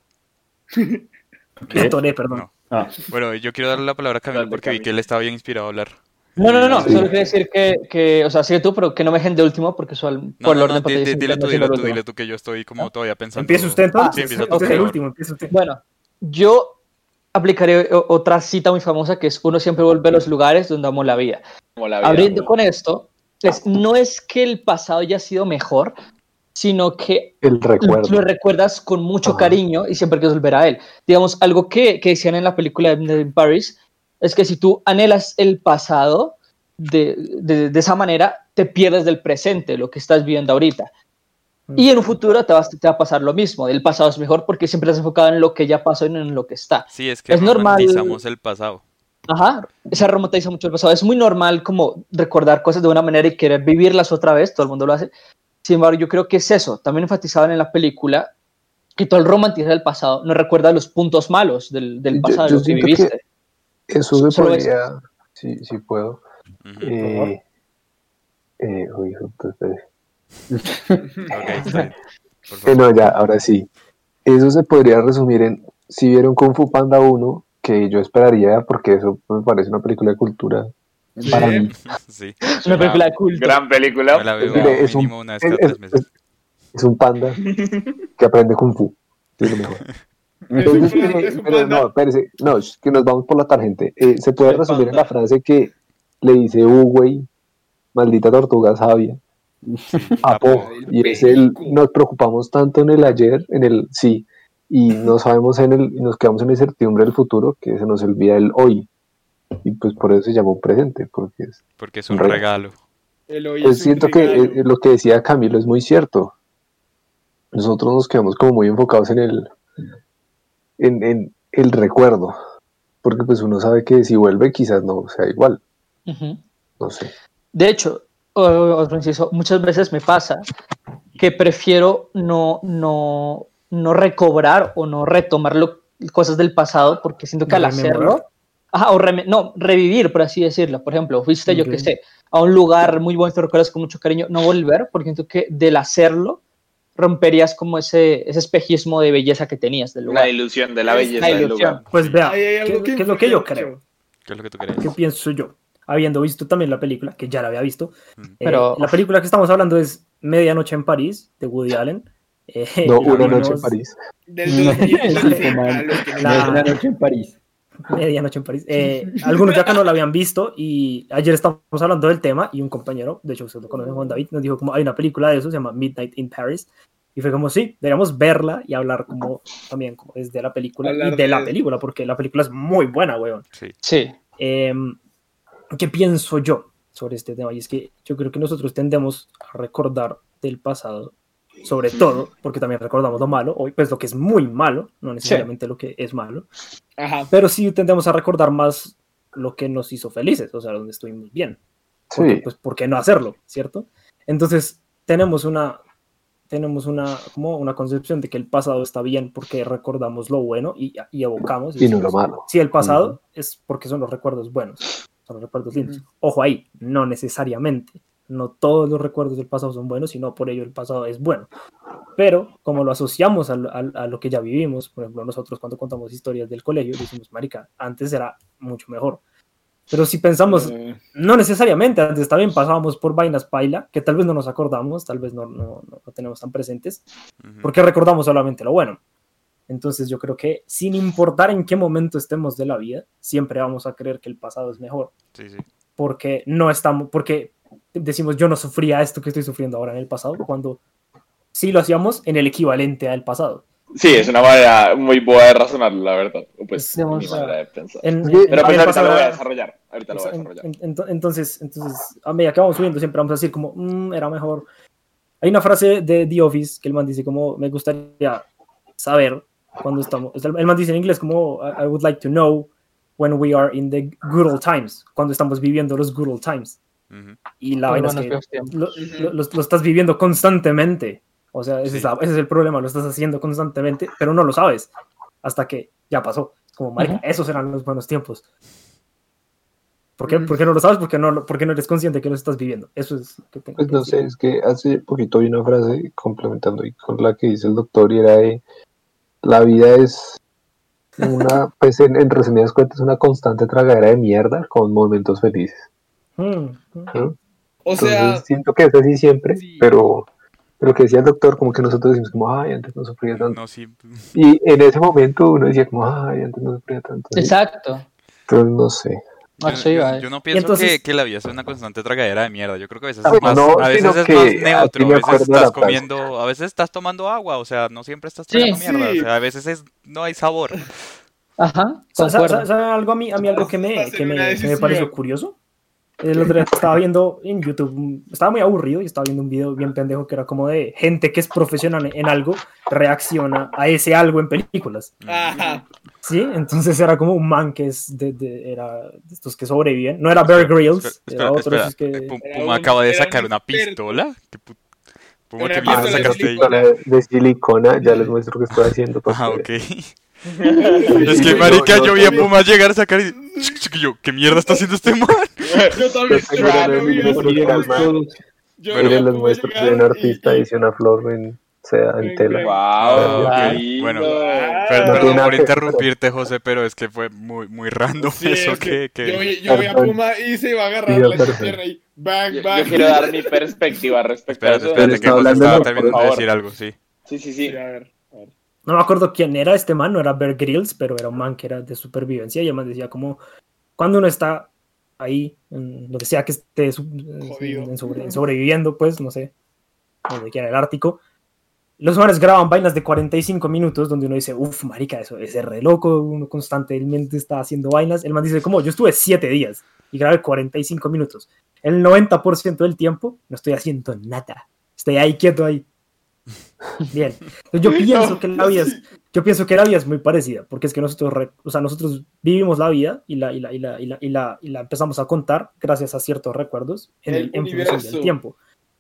[SPEAKER 5] Me atoré, perdón.
[SPEAKER 4] No.
[SPEAKER 8] Ah,
[SPEAKER 4] bueno, yo quiero darle la palabra a Camilo porque vi que él estaba bien inspirado a hablar.
[SPEAKER 7] No, no, no, no.
[SPEAKER 3] Sí.
[SPEAKER 7] Solo quiero decir que, que, o sea, sigue tú, pero que no me dejen de último porque eso al-
[SPEAKER 4] No,
[SPEAKER 7] por el
[SPEAKER 4] no,
[SPEAKER 7] orden
[SPEAKER 4] no, dile
[SPEAKER 7] ando
[SPEAKER 4] tú, dile tú, dile tú que yo estoy como todavía pensando.
[SPEAKER 5] Empieza usted entonces.
[SPEAKER 4] Sí, empieza
[SPEAKER 5] es el último, empieza usted.
[SPEAKER 7] Bueno, yo aplicaré otra cita muy famosa que es uno siempre vuelve a los lugares donde amo la vida.
[SPEAKER 2] Como la vida.
[SPEAKER 7] Abriendo con esto, es, no es que el pasado haya sido mejor, sino que
[SPEAKER 3] El
[SPEAKER 7] lo,
[SPEAKER 3] recuerdo.
[SPEAKER 7] lo recuerdas con mucho
[SPEAKER 3] Ajá.
[SPEAKER 7] cariño y siempre quieres volver a él. Digamos, algo que, que decían en la película de Paris es que si tú anhelas el pasado de, de- de esa manera, te pierdes del presente, lo que estás viviendo ahorita. Y en un futuro te, vas- te va a pasar lo mismo. El pasado es mejor porque siempre estás enfocado en lo que ya pasó y no en lo que está.
[SPEAKER 4] Sí, es que
[SPEAKER 7] Es normal-
[SPEAKER 4] romantizamos el pasado.
[SPEAKER 7] Ajá, se romantiza mucho el pasado. Es muy normal como recordar cosas de una manera y querer vivirlas otra vez, todo el mundo lo hace. Sin embargo, yo creo que es eso. También enfatizaban en la película que todo el romantizar el pasado no recuerda los puntos malos del, del
[SPEAKER 3] Yo-
[SPEAKER 7] pasado, de
[SPEAKER 3] yo
[SPEAKER 7] lo que viviste.
[SPEAKER 3] Eso se
[SPEAKER 7] Solo eso.
[SPEAKER 3] podría, sí, sí puedo.
[SPEAKER 4] Ujú.
[SPEAKER 3] Eh, eh, uy, pues, espere.
[SPEAKER 4] Ok, está bien. Por
[SPEAKER 3] Eh, no, ya, ahora sí. Eso se podría resumir en, si vieron Kung Fu Panda 1, que yo esperaría, porque eso me parece una película de cultura para mí.
[SPEAKER 4] Sí,
[SPEAKER 7] Es una película culto.
[SPEAKER 2] Gran película.
[SPEAKER 4] me la veo
[SPEAKER 3] Mire, es un-
[SPEAKER 4] mínimo una vez
[SPEAKER 3] Es,
[SPEAKER 4] cada tres
[SPEAKER 3] es-
[SPEAKER 4] meses.
[SPEAKER 3] es- es un panda que aprende Kung Fu. Es lo mejor. Entonces,
[SPEAKER 6] Es un-
[SPEAKER 3] eh, pero no, espérese, no, es que nos vamos por la tangente. Eh, se puede resumir en la frase que le dice Uwey, maldita tortuga sabia, a Po, y es el, nos preocupamos tanto en el ayer, en el sí, y no sabemos en el, y nos quedamos en la incertidumbre del futuro que se nos olvida el hoy. Y pues por eso se llamó presente, porque es
[SPEAKER 4] Porque es un
[SPEAKER 3] Un
[SPEAKER 4] regalo.
[SPEAKER 3] Pues
[SPEAKER 6] es
[SPEAKER 3] siento que
[SPEAKER 6] regalo.
[SPEAKER 3] eh, lo que decía Camilo es muy cierto. Nosotros nos quedamos como muy enfocados en el, en, en el recuerdo, porque pues uno sabe que si vuelve quizás no sea igual, no sé.
[SPEAKER 7] De hecho, o- otro inciso, muchas veces me pasa que prefiero no, no, no recobrar o no retomar lo- cosas del pasado porque siento que al hacerlo, ajá, o reme- no, revivir, por así decirlo. Por ejemplo, fuiste, yo
[SPEAKER 5] Ok.
[SPEAKER 7] que sé, a un lugar muy bueno, te recuerdas con mucho cariño, no volver, porque siento que del hacerlo romperías como ese, ese espejismo de belleza que tenías del lugar.
[SPEAKER 2] La ilusión de la belleza
[SPEAKER 7] la
[SPEAKER 2] del lugar.
[SPEAKER 5] Pues vea, ¿qué,
[SPEAKER 6] que
[SPEAKER 5] qué es lo que yo creo?
[SPEAKER 4] ¿Qué es lo que tú crees?
[SPEAKER 5] ¿Qué pienso yo? Habiendo visto también la película, que ya la había visto.
[SPEAKER 4] Mm.
[SPEAKER 5] eh,
[SPEAKER 7] Pero-
[SPEAKER 5] la película que estamos hablando es Medianoche en París, de Woody Allen. Eh,
[SPEAKER 3] No,
[SPEAKER 5] la
[SPEAKER 3] una
[SPEAKER 5] vimos-
[SPEAKER 3] noche en París.
[SPEAKER 6] Del 2000 a los que no
[SPEAKER 5] La-
[SPEAKER 8] Una noche en París.
[SPEAKER 5] Medianoche en París. Eh, algunos ya acá no la habían visto y ayer estábamos hablando del tema y un compañero, de hecho usted lo conoce, Juan David, nos dijo como hay una película de eso, se llama Midnight in Paris. Y fue como, sí, deberíamos verla y hablar como también como desde la película
[SPEAKER 6] Hablar
[SPEAKER 5] y de la
[SPEAKER 6] de-
[SPEAKER 5] película, porque la película es muy buena, weón.
[SPEAKER 4] Sí.
[SPEAKER 7] Sí.
[SPEAKER 5] Eh, ¿Qué pienso yo sobre este tema? Y es que yo creo que nosotros tendemos a recordar del pasado, sobre todo, porque también recordamos lo malo, o pues lo que es muy malo, no necesariamente lo que es malo,
[SPEAKER 6] Ajá.
[SPEAKER 5] pero sí tendemos a recordar más lo que nos hizo felices, o sea, donde estuvimos bien. Porque,
[SPEAKER 3] Sí,
[SPEAKER 5] Pues, ¿por qué no hacerlo? ¿Cierto? Entonces, tenemos una, tenemos una, como una concepción de que el pasado está bien porque recordamos lo bueno y, y evocamos.
[SPEAKER 3] y no lo malo.
[SPEAKER 5] si el pasado es porque son los recuerdos buenos, son los recuerdos lindos. Ojo ahí, no necesariamente. No todos los recuerdos del pasado son buenos, sino por ello el pasado es bueno. Pero como lo asociamos a, lo- a- a lo que ya vivimos, por ejemplo, nosotros cuando contamos historias del colegio, decimos, marica, antes era mucho mejor. Pero si pensamos,
[SPEAKER 6] Eh,
[SPEAKER 5] no necesariamente, antes también pasábamos por vainas paila, que tal vez no nos acordamos, tal vez no, no, no- no tenemos tan presentes, porque recordamos solamente lo bueno. Entonces yo creo que sin importar en qué momento estemos de la vida, siempre vamos a creer que el pasado es mejor,
[SPEAKER 4] Sí, sí.
[SPEAKER 5] porque no estamos, porque decimos yo no sufría esto que estoy sufriendo ahora en el pasado, cuando sí lo hacíamos en el equivalente al pasado.
[SPEAKER 2] Sí, es una manera muy boa de razonar, la verdad. Pues, mi manera de pensar.
[SPEAKER 5] En-
[SPEAKER 2] Pero
[SPEAKER 5] en
[SPEAKER 2] pues ahorita
[SPEAKER 5] pasado
[SPEAKER 2] lo voy a desarrollar. Ahorita lo voy a desarrollar.
[SPEAKER 5] en- ento- entonces, entonces, a medida que vamos subiendo, siempre vamos a decir como, "Mm, era mejor. Hay una frase de The Office que el man dice como, me gustaría saber cuando estamos, el man dice en inglés como, I I would like to know when we are in the good old times, cuando estamos viviendo los good old times. Y la vaina es que lo, lo- lo- lo estás viviendo constantemente. O sea, ese,
[SPEAKER 4] Sí.
[SPEAKER 5] es la- ese es el problema, lo estás haciendo constantemente, pero no lo sabes hasta que ya pasó. Es como, marica, esos eran los buenos tiempos. ¿Por qué? ¿Por qué no lo sabes? Porque no, lo- porque no eres consciente que lo estás viviendo. Eso es lo que tengo
[SPEAKER 3] Pues
[SPEAKER 5] que
[SPEAKER 3] no
[SPEAKER 5] decir.
[SPEAKER 3] sé, es que hace poquito vi una frase complementando y con la que dice el doctor y era de la vida es una, pues en, en resumidas cuentas, una constante tragadera de mierda con momentos felices.
[SPEAKER 5] Mm.
[SPEAKER 3] ¿no?
[SPEAKER 6] o
[SPEAKER 3] Entonces
[SPEAKER 6] sea,
[SPEAKER 3] siento que es así siempre,
[SPEAKER 6] Sí.
[SPEAKER 3] pero pero que decía el doctor, como que nosotros decimos como, ay, antes no sufría tanto.
[SPEAKER 4] No, sí.
[SPEAKER 3] Y en ese momento uno decía como, ay, antes no sufría tanto.
[SPEAKER 7] Exacto.
[SPEAKER 3] Pero no sé.
[SPEAKER 4] Yo, yo-
[SPEAKER 7] eh.
[SPEAKER 4] yo no pienso
[SPEAKER 5] entonces-
[SPEAKER 4] que, que la vida sea una constante tragadera de mierda. Yo creo que a veces
[SPEAKER 3] Ah,
[SPEAKER 4] es más,
[SPEAKER 3] no,
[SPEAKER 4] a veces es más neutro. A veces estás comiendo, a veces estás tomando agua. O sea, no siempre estás
[SPEAKER 7] Sí.
[SPEAKER 4] tomando mierda.
[SPEAKER 6] Sí.
[SPEAKER 4] O sea, a veces es, no hay sabor.
[SPEAKER 7] Ajá,
[SPEAKER 5] ¿Saben algo a mí, a mí algo que me, que me, que me pareció curioso? El otro día estaba viendo en YouTube, estaba muy aburrido y estaba viendo un video bien pendejo que era como de gente que es profesional en algo reacciona a ese algo en películas.
[SPEAKER 6] ajá.
[SPEAKER 5] Sí, entonces era como un man que es de, de- era de estos que sobreviven. No era Bear Grylls,
[SPEAKER 4] Espera,
[SPEAKER 5] era otro
[SPEAKER 4] espera.
[SPEAKER 5] que...
[SPEAKER 4] Puma acaba de sacar una pistola. ¿Qué pu- Puma, ¿qué mierda sacaste ahí?
[SPEAKER 3] de, silicona, ya les muestro que estoy haciendo.
[SPEAKER 4] Ah, ok. Es que, marica,
[SPEAKER 3] yo
[SPEAKER 4] yo vi a Puma llegar a sacar y... yo, ¿qué mierda está haciendo este man?
[SPEAKER 6] Yo también
[SPEAKER 3] Yo de
[SPEAKER 6] a
[SPEAKER 3] les muestro soy un artista,
[SPEAKER 6] y-
[SPEAKER 3] hice una flor en, sea, en tela.
[SPEAKER 2] Wow,
[SPEAKER 4] Ah. Bueno,
[SPEAKER 6] Ah,
[SPEAKER 4] Per-
[SPEAKER 3] No
[SPEAKER 4] perdón
[SPEAKER 3] nada
[SPEAKER 4] por interrumpirte, José, pero es que fue muy, muy random
[SPEAKER 6] Sí,
[SPEAKER 4] eso
[SPEAKER 6] es que
[SPEAKER 4] que... que-
[SPEAKER 6] Yo, vi, yo vi a. Puma y se iba a agarrar
[SPEAKER 3] Sí,
[SPEAKER 6] la tierra y bang,
[SPEAKER 2] Yo,
[SPEAKER 6] bang.
[SPEAKER 2] yo quiero dar mi perspectiva respecto a
[SPEAKER 4] Espérate,
[SPEAKER 2] eso.
[SPEAKER 4] espérate, que José estaba
[SPEAKER 3] de-
[SPEAKER 4] terminando
[SPEAKER 2] por
[SPEAKER 4] de
[SPEAKER 2] favor.
[SPEAKER 4] decir algo, sí.
[SPEAKER 2] Sí, sí,
[SPEAKER 6] Sí, a a ver.
[SPEAKER 5] No me acuerdo quién era este man, no era Bear Grylls, pero era un man que era de supervivencia y el man decía como, cuando uno está ahí, en lo que sea que esté su-
[SPEAKER 6] Jodido.
[SPEAKER 5] en sobre- en sobreviviendo, pues, no sé, donde quiera, el Ártico, los manes graban vainas de 45 minutos donde uno dice, uff, marica, eso es re loco, uno constantemente está haciendo vainas. El man dice, como, yo estuve 7 días y grabé 45 minutos. El 90% del tiempo no estoy haciendo nada. Estoy ahí quieto ahí. Bien. Yo pienso que la vida es, yo pienso que la vida es muy parecida, porque es que nosotros, re- o sea, nosotros vivimos la vida y la, y la, y la, y la, y la, y la empezamos a contar gracias a ciertos recuerdos en,
[SPEAKER 6] El
[SPEAKER 5] en función del tiempo.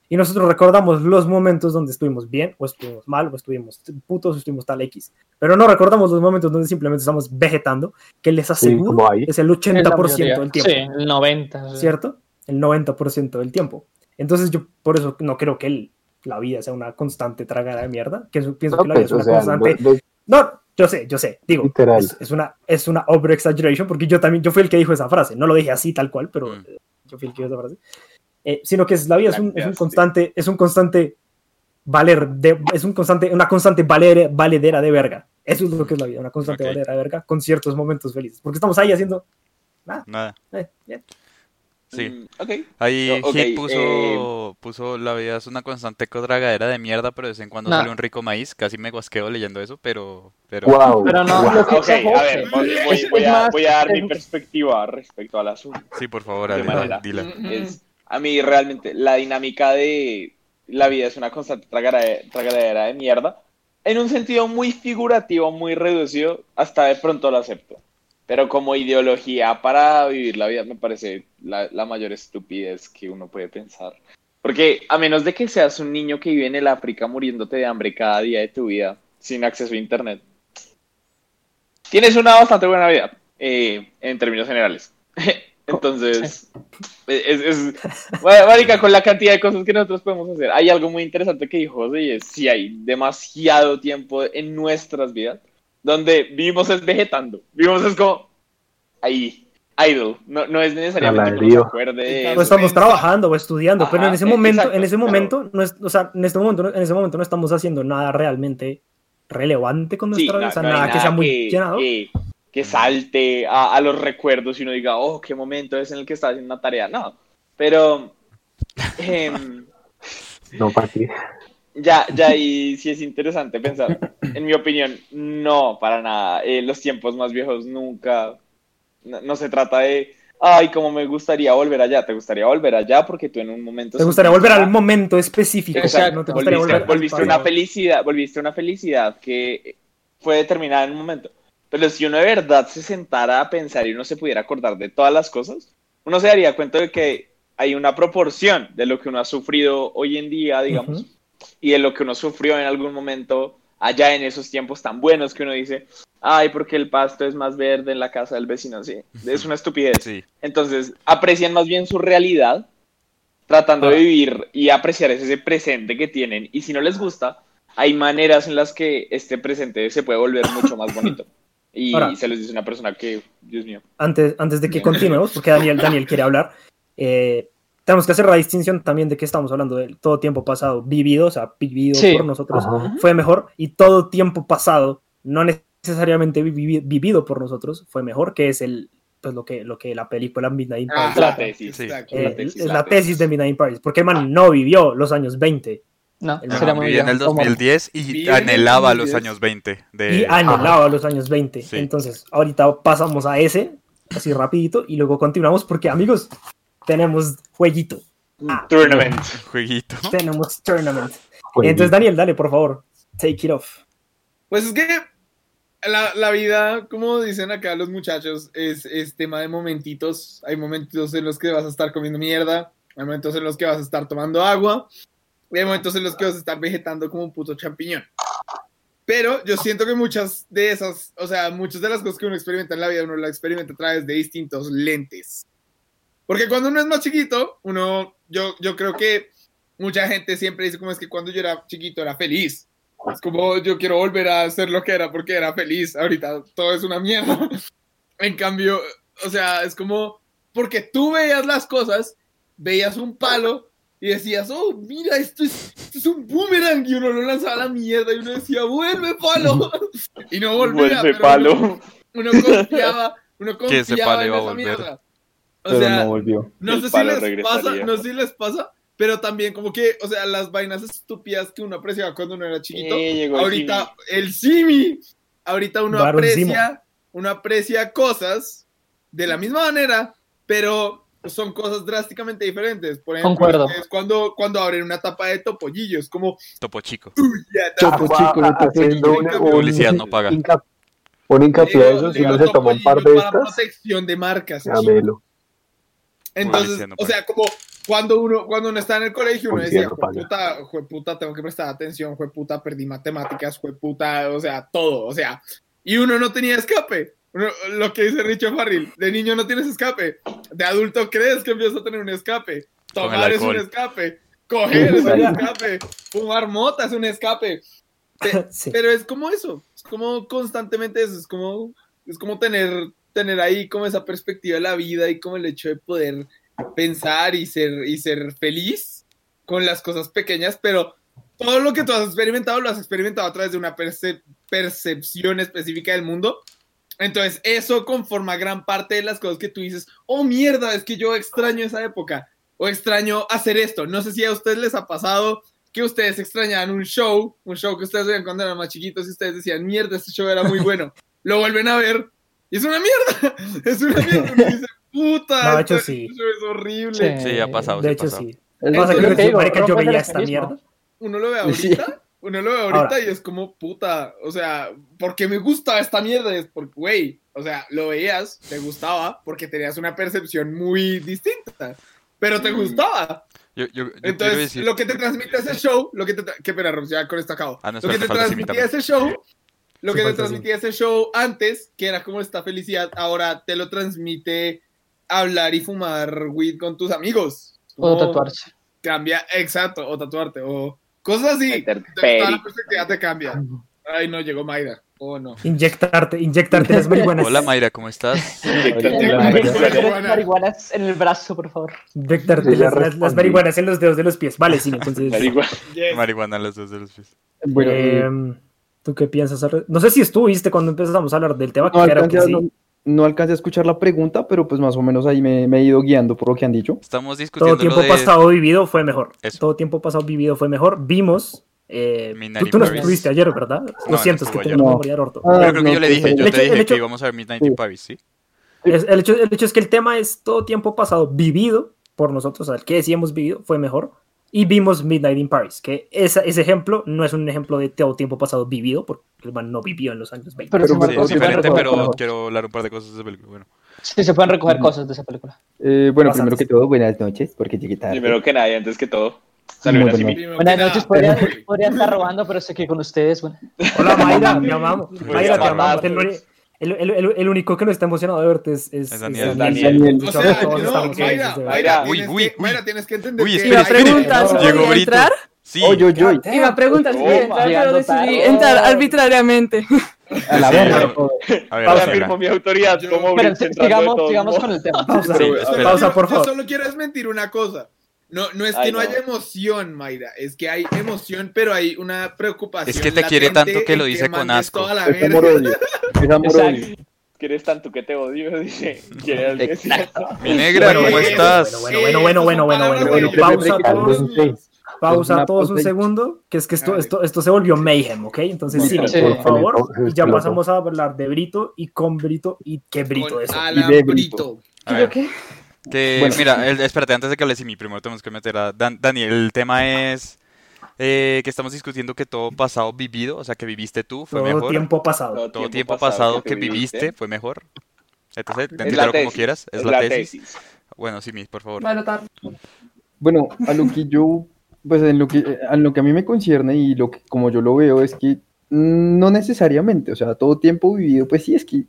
[SPEAKER 5] Y nosotros recordamos los momentos donde estuvimos bien, o estuvimos mal, o estuvimos putos, o estuvimos tal X. Pero no recordamos los momentos donde simplemente estamos vegetando, que les
[SPEAKER 3] Sí,
[SPEAKER 5] aseguro
[SPEAKER 3] ahí.
[SPEAKER 5] es el
[SPEAKER 7] Es la
[SPEAKER 5] 80%
[SPEAKER 7] mayoría.
[SPEAKER 5] del tiempo.
[SPEAKER 7] Sí, el 90. sí.
[SPEAKER 5] ¿cierto? El 90% del tiempo. Entonces yo por eso no creo que el- la vida sea una constante tragada de mierda, que eso- pienso
[SPEAKER 3] No,
[SPEAKER 5] que la vida
[SPEAKER 3] pues,
[SPEAKER 5] es
[SPEAKER 3] o
[SPEAKER 5] una
[SPEAKER 3] sea,
[SPEAKER 5] constante...
[SPEAKER 3] no- no-
[SPEAKER 5] No, yo sé, yo sé, digo, es, es una, es una over exaggeration, porque yo también, yo fui el que dijo esa frase, no lo dije así tal cual, pero
[SPEAKER 4] Mm.
[SPEAKER 5] eh, yo fui el que dijo esa frase. Eh, sino que es, la vida es un, es un constante, es un constante valer, de, es un constante, una constante valer, valedera de verga. Eso es lo que es la vida, una constante
[SPEAKER 4] Ok.
[SPEAKER 5] valera de verga con ciertos momentos felices. Porque estamos ahí haciendo.
[SPEAKER 4] Nada.
[SPEAKER 5] eh, bien.
[SPEAKER 4] Sí.
[SPEAKER 2] Mm, ok.
[SPEAKER 4] Ahí
[SPEAKER 2] Ok,
[SPEAKER 4] Hit puso, puso la vida es una constante tragadera de mierda, pero de vez en cuando
[SPEAKER 7] Nah.
[SPEAKER 4] sale un rico maíz. Casi me guasqueo leyendo eso, pero, pero
[SPEAKER 3] Wow.
[SPEAKER 7] Pero no,
[SPEAKER 3] wow.
[SPEAKER 7] lo que
[SPEAKER 2] Ok,
[SPEAKER 7] dice
[SPEAKER 2] a ver, voy, a,
[SPEAKER 7] más-
[SPEAKER 2] voy a dar mi perspectiva respecto al asunto.
[SPEAKER 4] sí, por favor,
[SPEAKER 2] ¿De
[SPEAKER 4] Ale, dila.
[SPEAKER 2] Es, a mí realmente la dinámica de la vida es una constante tragadera, tragadera de mierda. En un sentido muy figurativo, muy reducido, hasta de pronto lo acepto. Pero como ideología para vivir la vida me parece la, la mayor estupidez que uno puede pensar. Porque a menos de que seas un niño que vive en el África muriéndote de hambre cada día de tu vida sin acceso a internet, tienes una bastante buena vida eh, en términos generales. Entonces, es, es- marica, con la cantidad de cosas que nosotros podemos hacer. Hay algo muy interesante que dijo José y es si hay demasiado tiempo en nuestras vidas donde vivimos es vegetando. Vivimos es como ahí, idle. No, no es necesariamente que acuerde de
[SPEAKER 6] No. Pues,
[SPEAKER 5] estamos trabajando o estudiando, pero en
[SPEAKER 2] Ajá,
[SPEAKER 5] ese
[SPEAKER 2] eh,
[SPEAKER 5] momento,
[SPEAKER 2] exacto,
[SPEAKER 5] en ese momento, no es, o sea, en este momento, no- en ese momento no estamos haciendo nada realmente relevante con
[SPEAKER 2] Sí,
[SPEAKER 5] nuestra vida,
[SPEAKER 2] no-
[SPEAKER 5] o sea,
[SPEAKER 2] no hay
[SPEAKER 5] nada que sea muy
[SPEAKER 2] que,
[SPEAKER 5] llenado.
[SPEAKER 2] que- que salte a, a los recuerdos y uno diga, oh, qué momento es en el que estás haciendo una tarea. No, pero em,
[SPEAKER 3] No, para.
[SPEAKER 2] Ya, ya ahí sí es interesante pensar. En mi opinión, no, para nada. Eh, los tiempos más viejos nunca, no, no se trata de, ay, como me gustaría volver allá. Te gustaría volver allá porque tú en un momento...
[SPEAKER 5] Te gustaría volver al momento específico,
[SPEAKER 7] Exacto,
[SPEAKER 5] no te gustaría
[SPEAKER 2] volviste,
[SPEAKER 5] volver
[SPEAKER 2] volviste una felicidad, volviste una felicidad que fue determinada en un momento. Pero si uno de verdad se sentara a pensar y uno se pudiera acordar de todas las cosas, uno se daría cuenta de que hay una proporción de lo que uno ha sufrido hoy en día, digamos. Y de lo que uno sufrió en algún momento allá en esos tiempos tan buenos que uno dice, ay, porque el pasto es más verde en la casa del vecino, sí, es una estupidez.
[SPEAKER 4] Sí,
[SPEAKER 2] Entonces, aprecian más bien su realidad, tratando de vivir y apreciar ese presente que tienen. Y si no les gusta, hay maneras en las que este presente se puede volver mucho más bonito. Y
[SPEAKER 5] Ahora-
[SPEAKER 2] se los dice una persona que, Dios mío.
[SPEAKER 5] antes, antes de que continuemos, porque Daniel, Daniel quiere hablar, eh, tenemos que hacer la distinción también de que estamos hablando de todo tiempo pasado vivido, o sea, vivido
[SPEAKER 7] Sí.
[SPEAKER 5] por nosotros,
[SPEAKER 3] Ajá.
[SPEAKER 5] fue mejor, y todo tiempo pasado, no necesariamente vivi- vivido por nosotros, fue mejor, que es el, pues lo que, lo que la película Midnight in
[SPEAKER 6] Ah,
[SPEAKER 5] Paris,
[SPEAKER 2] La tesis.
[SPEAKER 4] Sí.
[SPEAKER 6] Exacto.
[SPEAKER 5] eh,
[SPEAKER 2] la tesis,
[SPEAKER 5] es
[SPEAKER 2] la
[SPEAKER 5] la
[SPEAKER 2] tesis.
[SPEAKER 5] tesis de Midnight in Paris, porque el man no vivió los años 20
[SPEAKER 7] No,
[SPEAKER 5] El
[SPEAKER 7] sería
[SPEAKER 4] Ajá,
[SPEAKER 7] muy
[SPEAKER 4] viví en el
[SPEAKER 7] bien. Como-
[SPEAKER 4] 2010 y anhelaba los
[SPEAKER 6] 2010.
[SPEAKER 4] años 20
[SPEAKER 5] y
[SPEAKER 4] de...
[SPEAKER 5] anhelaba los años 20.
[SPEAKER 4] Sí.
[SPEAKER 5] Entonces, ahorita pasamos a ese, así rapidito, y luego continuamos porque, amigos, tenemos jueguito,
[SPEAKER 2] Tournament.
[SPEAKER 4] jueguito.
[SPEAKER 5] tenemos tournament.
[SPEAKER 3] Jueguito.
[SPEAKER 5] Entonces, Daniel, dale, por favor, take it off.
[SPEAKER 6] Pues es que la, la vida, como dicen acá los muchachos, es, es tema de momentitos. Hay momentos en los que vas a estar comiendo mierda, hay momentos en los que vas a estar tomando agua, y hay momentos en los que vas a estar vegetando como un puto champiñón. Pero yo siento que muchas de esas, o sea, muchas de las cosas que uno experimenta en la vida, uno la experimenta a través de distintos lentes. Porque cuando uno es más chiquito, uno, yo, yo creo que mucha gente siempre dice como es que cuando yo era chiquito era feliz. Es como yo quiero volver a ser lo que era porque era feliz. Ahorita todo es una mierda. En cambio, o sea, es como porque tú veías las cosas, veías un palo y decías, oh, mira, esto es, esto es un boomerang. Y uno lo lanzaba a la mierda y uno decía, vuelve palo. Y no volvía.
[SPEAKER 2] Vuelve
[SPEAKER 6] pero
[SPEAKER 2] palo.
[SPEAKER 6] Uno, uno confiaba, uno confiaba en esa mierda. O
[SPEAKER 3] Pero
[SPEAKER 6] sea,
[SPEAKER 3] no volvió.
[SPEAKER 6] no
[SPEAKER 2] El
[SPEAKER 6] sé si les
[SPEAKER 2] regresaría.
[SPEAKER 6] pasa, no sé si les pasa, pero también como que, o sea, las vainas estúpidas que uno apreciaba cuando uno era chiquito,
[SPEAKER 2] Eh, llegó el
[SPEAKER 6] ahorita el simi, ahorita uno
[SPEAKER 5] Baron
[SPEAKER 6] aprecia, uno aprecia cosas de la misma manera, pero son cosas drásticamente diferentes. Por ejemplo,
[SPEAKER 7] Concuerdo.
[SPEAKER 6] es cuando, cuando abren una tapa de topollillo, es como,
[SPEAKER 4] Topo chico.
[SPEAKER 6] ya, tapa-
[SPEAKER 3] chico,
[SPEAKER 6] tapa
[SPEAKER 3] haciendo
[SPEAKER 4] Publicidad no paga.
[SPEAKER 3] un hincapié a eso, si uno se toma un par de estas,
[SPEAKER 6] protección de marcas.
[SPEAKER 3] llámelo.
[SPEAKER 6] Entonces, o sea, como cuando uno, cuando uno está en el colegio, uno decía, jueputa, jueputa, tengo que prestar atención, jueputa, perdí matemáticas, jueputa, o sea, todo, o sea, y uno no tenía escape. Uno- lo que dice Richo Farril, de niño no tienes escape, de adulto crees que empiezas a tener un escape, tomar es un escape, coger es un escape, fumar mota es un escape, Pe-
[SPEAKER 5] Sí.
[SPEAKER 6] pero es como eso, es como constantemente eso, es como, es como tener, tener ahí como esa perspectiva de la vida y como el hecho de poder pensar y ser, y ser feliz con las cosas pequeñas, pero todo lo que tú has experimentado lo has experimentado a través de una perce- percepción específica del mundo. Entonces, eso conforma gran parte de las cosas que tú dices, oh mierda, es que yo extraño esa época, o extraño hacer esto. No sé si a ustedes les ha pasado que ustedes extrañaban un show, un show que ustedes veían cuando eran más chiquitos y ustedes decían, mierda, este show era muy bueno. Lo vuelven a ver es una mierda, es una mierda. Uno dice, puta,
[SPEAKER 5] No, de hecho,
[SPEAKER 6] este
[SPEAKER 5] sí.
[SPEAKER 6] es horrible.
[SPEAKER 7] Sí.
[SPEAKER 4] Sí, ha pasado,
[SPEAKER 5] De hecho,
[SPEAKER 4] pasado.
[SPEAKER 5] sí.
[SPEAKER 7] Es
[SPEAKER 5] Pasa
[SPEAKER 6] lo
[SPEAKER 5] que
[SPEAKER 6] que te
[SPEAKER 5] yo,
[SPEAKER 7] digo,
[SPEAKER 5] marica, yo veía esta mierda.
[SPEAKER 6] Uno lo ve
[SPEAKER 7] Sí.
[SPEAKER 6] ahorita, uno lo ve ahorita
[SPEAKER 5] Ahora.
[SPEAKER 6] y es como, puta, o sea, ¿por qué me gustaba esta mierda? Es porque, güey, o sea, lo veías, te gustaba, porque tenías una percepción muy distinta, pero te gustaba.
[SPEAKER 4] Yo, yo, yo
[SPEAKER 6] Entonces,
[SPEAKER 4] decir...
[SPEAKER 6] lo que te transmite ese show, lo que te... tra- Qué pena, Rob, ya con esto acabo.
[SPEAKER 4] Ah, no,
[SPEAKER 6] lo que te transmitía ese show, lo que te transmitía ese show antes, que era como esta felicidad, ahora te lo transmite hablar y fumar weed con tus amigos.
[SPEAKER 7] O tatuarse.
[SPEAKER 6] Cambia, exacto, o tatuarte, o cosas así. Toda la perspectiva te cambia. Ay, no, llegó Mayra. Oh, no.
[SPEAKER 5] Inyectarte, inyectarte las marihuanas.
[SPEAKER 4] Hola Mayra, ¿cómo estás?
[SPEAKER 6] Marihuana.
[SPEAKER 7] Marihuana. Marihuanas en el brazo, por favor.
[SPEAKER 5] Inyectarte las, las- las marihuanas en los dedos de los pies. Vale, sí, entonces.
[SPEAKER 2] Marihuana.
[SPEAKER 6] Yes.
[SPEAKER 4] Marihuana a los dos de los pies.
[SPEAKER 8] Bueno, eh,
[SPEAKER 5] Em, ¿Tú qué piensas? No sé si estuviste cuando empezamos a hablar del tema,
[SPEAKER 8] no,
[SPEAKER 5] que
[SPEAKER 8] alcancé,
[SPEAKER 5] que
[SPEAKER 8] a-
[SPEAKER 5] sí.
[SPEAKER 8] no, no alcancé a escuchar la pregunta, pero pues más o menos ahí me, me he ido guiando por lo que han dicho.
[SPEAKER 4] Estamos
[SPEAKER 5] Todo
[SPEAKER 4] discutiendo
[SPEAKER 5] tiempo
[SPEAKER 4] lo de...
[SPEAKER 5] pasado vivido fue mejor.
[SPEAKER 4] Eso.
[SPEAKER 5] Todo tiempo pasado vivido fue mejor. Vimos. eh,
[SPEAKER 4] Midnight
[SPEAKER 5] tú, tú no estuviste ayer, ¿verdad?
[SPEAKER 4] No,
[SPEAKER 5] Lo siento,
[SPEAKER 4] no
[SPEAKER 5] es que tengo memoria de orto.
[SPEAKER 8] Ah,
[SPEAKER 4] Pero creo que
[SPEAKER 8] no,
[SPEAKER 4] yo le dije, yo
[SPEAKER 5] El
[SPEAKER 4] te
[SPEAKER 5] hecho-
[SPEAKER 4] dije
[SPEAKER 5] hecho-
[SPEAKER 4] que íbamos a ver Midnight in Paris, ¿sí?
[SPEAKER 5] Es- el, hecho, el hecho es que el tema es todo tiempo pasado vivido por nosotros, o sea, el que sí hemos vivido fue mejor. Y vimos Midnight in Paris, que esa- ese ejemplo no es un ejemplo de todo tiempo pasado vivido, porque el man no vivió en los años 20.
[SPEAKER 7] Pero,
[SPEAKER 4] Sí, es diferente,
[SPEAKER 7] recoger,
[SPEAKER 4] pero
[SPEAKER 7] cosas.
[SPEAKER 4] quiero hablar un par de cosas de esa película. Bueno,
[SPEAKER 7] Sí, se pueden recoger cosas de esa película.
[SPEAKER 8] Eh, bueno,
[SPEAKER 5] Bastantes.
[SPEAKER 8] primero que todo, buenas noches, porque llegué tarde.
[SPEAKER 2] Primero que nada, y antes que todo. Saludos a
[SPEAKER 8] bueno.
[SPEAKER 7] Buenas noches, podría, podría estar robando, pero sé que con ustedes, bueno.
[SPEAKER 5] Hola Mayra, te amamos. Mayra, te amamos. El, el- el- único que no está emocionado de verte es, es,
[SPEAKER 4] Es Daniel.
[SPEAKER 5] es
[SPEAKER 2] Daniel.
[SPEAKER 8] Daniel.
[SPEAKER 6] O sea,
[SPEAKER 5] estamos
[SPEAKER 6] no,
[SPEAKER 5] estamos
[SPEAKER 6] Mayra,
[SPEAKER 5] felices de
[SPEAKER 6] Mayra,
[SPEAKER 2] Uy,
[SPEAKER 6] tienes
[SPEAKER 4] uy,
[SPEAKER 6] que-
[SPEAKER 4] uy.
[SPEAKER 6] Mayra, tienes que entender
[SPEAKER 4] Uy,
[SPEAKER 6] que
[SPEAKER 4] espera,
[SPEAKER 9] Iba a preguntar si
[SPEAKER 4] Llegó
[SPEAKER 9] podía
[SPEAKER 4] Brito.
[SPEAKER 9] entrar.
[SPEAKER 4] Sí,
[SPEAKER 8] Oye, oye, oye,
[SPEAKER 9] Iba a preguntar si podía
[SPEAKER 2] Toma.
[SPEAKER 9] entrar, pero
[SPEAKER 7] Llegando
[SPEAKER 9] decidí
[SPEAKER 7] tarde.
[SPEAKER 9] entrar arbitrariamente.
[SPEAKER 8] a la
[SPEAKER 4] Sí,
[SPEAKER 8] verga.
[SPEAKER 4] pero-
[SPEAKER 8] todo.
[SPEAKER 4] a ver,
[SPEAKER 2] Ahora firmo mi autoridad
[SPEAKER 6] Yo-
[SPEAKER 7] sigamos, con el tema.
[SPEAKER 5] Pausa,
[SPEAKER 4] Sí,
[SPEAKER 6] Yo
[SPEAKER 5] por
[SPEAKER 6] yo
[SPEAKER 5] favor.
[SPEAKER 6] solo quiero desmentir una cosa. No, no es que
[SPEAKER 2] Ay,
[SPEAKER 6] no,
[SPEAKER 2] no.
[SPEAKER 6] haya emoción, Mayra. Es que hay emoción, pero hay una preocupación.
[SPEAKER 4] Es que te quiere tanto que lo dice con asco.
[SPEAKER 6] toda la
[SPEAKER 8] Es
[SPEAKER 6] verga.
[SPEAKER 8] amor-odio. Es amor-odio.
[SPEAKER 7] Exacto.
[SPEAKER 2] Que eres tanto que te odio, dice. ¿Quieres?
[SPEAKER 4] Mi negra,
[SPEAKER 5] Bueno,
[SPEAKER 4] ¿cómo
[SPEAKER 5] bueno,
[SPEAKER 4] estás?
[SPEAKER 5] bueno, bueno, bueno, bueno, bueno, bueno, bueno.
[SPEAKER 8] Bueno,
[SPEAKER 5] Pausa todos, pausa todos un segundo, que es que esto, esto, esto se volvió mayhem, ¿ok? Entonces sí,
[SPEAKER 7] Sí.
[SPEAKER 5] por favor, y ya pasamos a hablar de Brito y con Brito y qué Brito es.
[SPEAKER 6] Alan
[SPEAKER 8] Y de
[SPEAKER 6] Brito.
[SPEAKER 4] A
[SPEAKER 9] ¿Yo
[SPEAKER 4] ver,
[SPEAKER 9] qué?
[SPEAKER 4] Que,
[SPEAKER 8] Bueno.
[SPEAKER 4] mira, el- espérate, antes de que hables mi primero tenemos que meter a Dan- Dani. El tema es eh, que estamos discutiendo que todo pasado vivido, o sea, que viviste tú, fue
[SPEAKER 5] Todo
[SPEAKER 4] mejor.
[SPEAKER 5] tiempo pasado.
[SPEAKER 4] Todo tiempo pasado que viviste fue mejor. Entonces,
[SPEAKER 2] Es la
[SPEAKER 4] entiéndelo como
[SPEAKER 2] tesis,
[SPEAKER 4] quieras, es, la, tesis. Bueno, sí, mi, por favor.
[SPEAKER 9] Va a anotar.
[SPEAKER 8] Bueno, a lo que yo, pues en lo que, a lo que a mí me concierne y lo que como yo lo veo es que no necesariamente, o sea, todo tiempo vivido, pues sí es que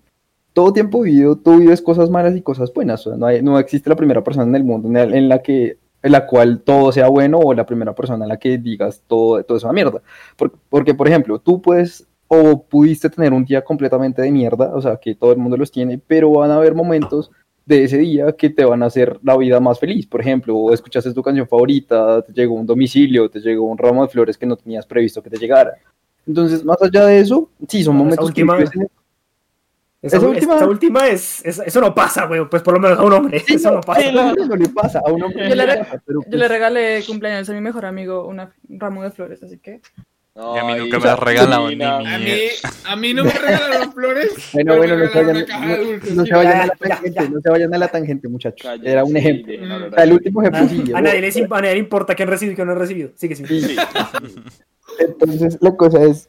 [SPEAKER 8] todo tiempo vivido, tú vives cosas malas y cosas buenas, o sea, no, hay- no existe la primera persona en el mundo en, el- en la que en la cual todo sea bueno o la primera persona en la que digas todo, todo es una mierda. Por- porque, por ejemplo, tú puedes o pudiste tener un día completamente de mierda, o sea, que todo el mundo los tiene, pero van a haber momentos de ese día que te van a hacer la vida más feliz. Por ejemplo, escuchaste tu canción favorita, te llegó un domicilio, te llegó un ramo de flores que no tenías previsto que te llegara. Entonces, más allá de eso, sí, son momentos que vives en-
[SPEAKER 5] Esa,
[SPEAKER 8] Esa última-
[SPEAKER 5] esa última es, es- eso no pasa, güey, pues por lo menos a un hombre, eso no pasa.
[SPEAKER 8] Sí, no, no le pasa a un hombre.
[SPEAKER 9] Yo le
[SPEAKER 8] no
[SPEAKER 9] re-
[SPEAKER 8] pasa, pero,
[SPEAKER 9] Yo
[SPEAKER 8] pues,
[SPEAKER 9] le regalé cumpleaños a mi mejor amigo una- un ramo de flores, así que.
[SPEAKER 4] Y a mí nunca me las regalaron ni
[SPEAKER 2] China.
[SPEAKER 4] mi-
[SPEAKER 6] A mí, a mí no me regalaron flores.
[SPEAKER 8] Bueno, bueno, no se vayan,
[SPEAKER 6] una caja de
[SPEAKER 8] no- no se vayan a la tangente, no se vayan a la tangente, muchachos. Era un ejemplo. O sea, el último ejemplo sí.
[SPEAKER 5] A nadie, le, a nadie le importa quién recibe y quién no ha recibido. Sigue, sigue.
[SPEAKER 2] Sí.
[SPEAKER 8] Entonces, la cosa es,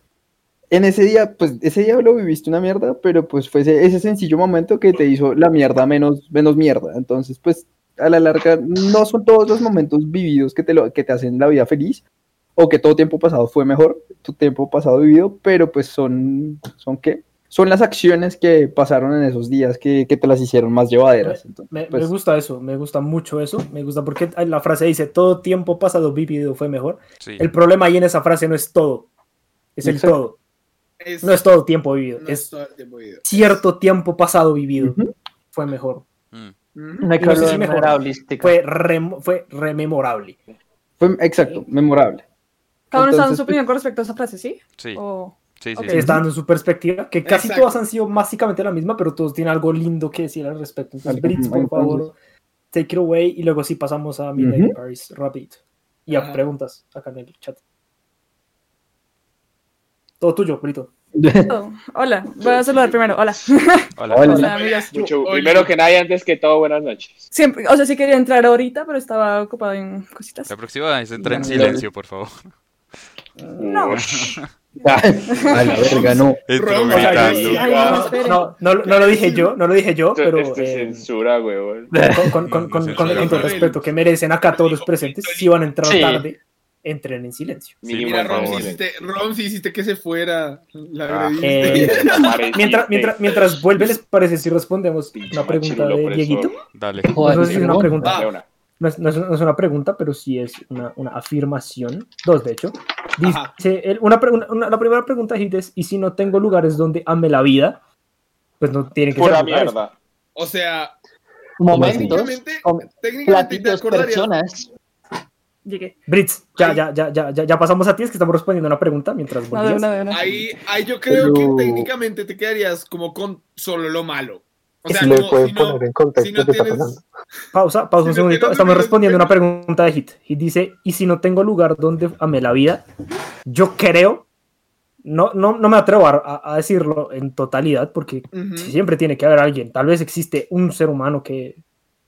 [SPEAKER 8] en ese día, pues ese día lo viviste una mierda, pero pues fue ese, ese sencillo momento que te hizo la mierda menos, menos mierda. Entonces, pues a la larga, no son todos los momentos vividos que te, lo, que te hacen la vida feliz, o que todo tiempo pasado fue mejor, tu tiempo pasado vivido, pero pues son, ¿son qué? Son las acciones que pasaron en esos días que, que te las hicieron más llevaderas. Entonces,
[SPEAKER 5] Me,
[SPEAKER 8] pues,
[SPEAKER 5] me gusta eso, me gusta mucho eso, me gusta porque la frase dice, todo tiempo pasado vivido fue mejor.
[SPEAKER 4] Sí.
[SPEAKER 5] El problema ahí en esa frase no es todo, es el
[SPEAKER 8] Exacto.
[SPEAKER 5] todo,
[SPEAKER 6] Es-
[SPEAKER 5] no es todo tiempo vivido,
[SPEAKER 6] no es
[SPEAKER 5] es
[SPEAKER 6] todo el tiempo vivido.
[SPEAKER 5] cierto tiempo pasado vivido fue mejor,
[SPEAKER 4] Mm.
[SPEAKER 7] No
[SPEAKER 5] sé si mejor.
[SPEAKER 7] holística.
[SPEAKER 5] fue, fue rememorable.
[SPEAKER 8] fue exacto, memorable.
[SPEAKER 9] Cada uno está dando su opinión con respecto a esa frase, ¿sí?
[SPEAKER 4] Sí.
[SPEAKER 9] O...
[SPEAKER 4] Sí, sí,
[SPEAKER 5] está dando su perspectiva, que casi
[SPEAKER 6] Exacto.
[SPEAKER 5] todas han sido básicamente la misma, pero todos tienen algo lindo que decir al respecto. Entonces, Brits, por favor, take it away, y luego sí pasamos a Midnight. Paris rapidito. Y a preguntas acá en el chat. Todo tuyo, Brito.
[SPEAKER 9] Oh, hola, voy a saludar primero. Hola.
[SPEAKER 4] Hola.
[SPEAKER 8] Hola.
[SPEAKER 9] Hola, amigas.
[SPEAKER 2] Mucho, primero que nada antes que todo, buenas noches.
[SPEAKER 9] Siempre, o sea, sí quería entrar ahorita, pero estaba ocupada en cositas.
[SPEAKER 4] La próxima vez entra en silencio, por favor.
[SPEAKER 9] No.
[SPEAKER 8] A la verga, no.
[SPEAKER 4] Entró
[SPEAKER 6] Rom,
[SPEAKER 4] gritando.
[SPEAKER 6] ay,
[SPEAKER 9] Ay, no.
[SPEAKER 5] No, no, no lo dije yo, no lo dije yo,
[SPEAKER 2] Esto,
[SPEAKER 5] pero
[SPEAKER 2] esto es
[SPEAKER 5] eh,
[SPEAKER 2] censura, huevón.
[SPEAKER 5] con, con, con, con, con- con todo el respeto que merecen acá todos los presentes, si van a entrar
[SPEAKER 7] Sí.
[SPEAKER 5] tarde, entren en silencio.
[SPEAKER 2] Mínimo,
[SPEAKER 6] Mira,
[SPEAKER 2] por
[SPEAKER 6] Rom,
[SPEAKER 2] favor.
[SPEAKER 6] si hiciste, Rom, si hiciste que se fuera. La
[SPEAKER 4] Ah.
[SPEAKER 5] Eh, mientras, mientras, mientras vuelve, ¿les parece si respondemos una pregunta de. Dieguito?
[SPEAKER 4] Dale.
[SPEAKER 7] Joder,
[SPEAKER 5] No es una pregunta.
[SPEAKER 2] Dale una.
[SPEAKER 5] No es, no es- no es una pregunta, pero sí es una, una afirmación. Dos, de hecho. Dice, el- una, pre- una- una- la primera pregunta es, ¿y si no tengo lugares donde ame la vida? Pues no tienen que
[SPEAKER 2] Pura
[SPEAKER 5] ser lugares.
[SPEAKER 2] mierda.
[SPEAKER 6] O sea,
[SPEAKER 7] Momentos,
[SPEAKER 6] técnicamente, técnicamente te acordarías.
[SPEAKER 7] personas.
[SPEAKER 9] Llegué.
[SPEAKER 5] Brits, ya, ya, ya, ya, ya, ya pasamos a ti, es que estamos respondiendo una pregunta mientras
[SPEAKER 9] No,
[SPEAKER 5] volvías.
[SPEAKER 9] una, de una.
[SPEAKER 6] Ahí, ahí yo creo
[SPEAKER 8] Pero-
[SPEAKER 6] que técnicamente te quedarías como con solo lo malo. O sea,
[SPEAKER 3] si le
[SPEAKER 6] como
[SPEAKER 3] pueden
[SPEAKER 6] si no,
[SPEAKER 3] poner en contexto
[SPEAKER 6] si no
[SPEAKER 3] está
[SPEAKER 6] tienes-
[SPEAKER 3] pasando.
[SPEAKER 5] Pausa, pausa un
[SPEAKER 6] Si no
[SPEAKER 5] segundito. Estamos respondiendo una pregunta de Hit. Hit dice, ¿y si no tengo lugar donde ame la vida? Yo creo, no, no, no me atrevo a, a- decirlo en totalidad, porque
[SPEAKER 6] Ujú.
[SPEAKER 5] siempre tiene que haber alguien. Tal vez existe un ser humano que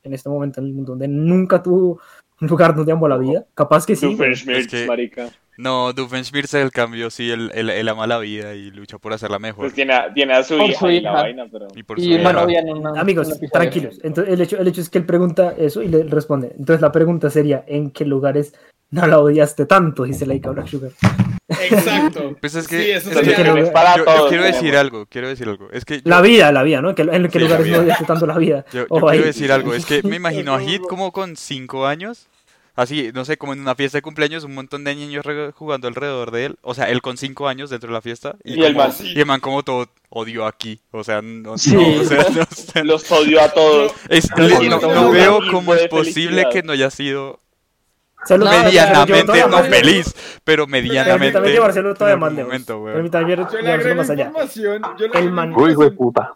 [SPEAKER 5] en este momento en el mundo donde nunca tuvo un lugar donde amó la vida. Capaz que sí.
[SPEAKER 4] Es que-
[SPEAKER 2] marica.
[SPEAKER 4] No, Doofenshmirtz el cambio, sí, él, él, él ama la vida y lucha por hacerla mejor.
[SPEAKER 2] Pues tiene a, tiene a su
[SPEAKER 7] Por
[SPEAKER 2] hija
[SPEAKER 7] su
[SPEAKER 2] y la vaina, pero...
[SPEAKER 4] Y por su
[SPEAKER 7] Y
[SPEAKER 4] hija.
[SPEAKER 7] bueno, habían una-
[SPEAKER 5] Amigos, tranquilos. Entonces, el, hecho, el hecho es que él pregunta eso y le responde. Entonces la pregunta sería, ¿en qué lugares no la odiaste tanto? Dice Laika Black Sugar.
[SPEAKER 6] Exacto.
[SPEAKER 4] Pues es que,
[SPEAKER 6] Sí, eso
[SPEAKER 4] es que
[SPEAKER 5] que no-
[SPEAKER 2] Es para
[SPEAKER 4] yo, quiero decir algo, quiero decir algo. Es que yo,
[SPEAKER 5] La vida, la vida, ¿no? ¿En qué, en qué
[SPEAKER 4] Sí,
[SPEAKER 5] lugares no odiaste tanto la vida?
[SPEAKER 4] yo, yo
[SPEAKER 5] Ojo ahí.
[SPEAKER 4] quiero decir algo, es que me imagino a Hit como con 5 años, así, no sé, como en una fiesta de cumpleaños, un montón de niños jugando alrededor de él, o sea, él con 5 años dentro de la fiesta, y,
[SPEAKER 2] Y el
[SPEAKER 4] como-
[SPEAKER 2] man.
[SPEAKER 4] y el man como todo odio aquí, o sea, no,
[SPEAKER 7] Sí.
[SPEAKER 4] no, o sea, no sé.
[SPEAKER 2] Los odio a todos.
[SPEAKER 4] Es- no,
[SPEAKER 2] no,
[SPEAKER 4] no
[SPEAKER 2] no,
[SPEAKER 4] veo cómo es posible
[SPEAKER 2] felicidad.
[SPEAKER 4] que no haya sido
[SPEAKER 5] Salud,
[SPEAKER 7] No,
[SPEAKER 4] medianamente, no feliz, pero medianamente.
[SPEAKER 5] Permítame llevárselo todavía más lejos. Permítame llevárselo más allá. El man-
[SPEAKER 3] Uy, puta.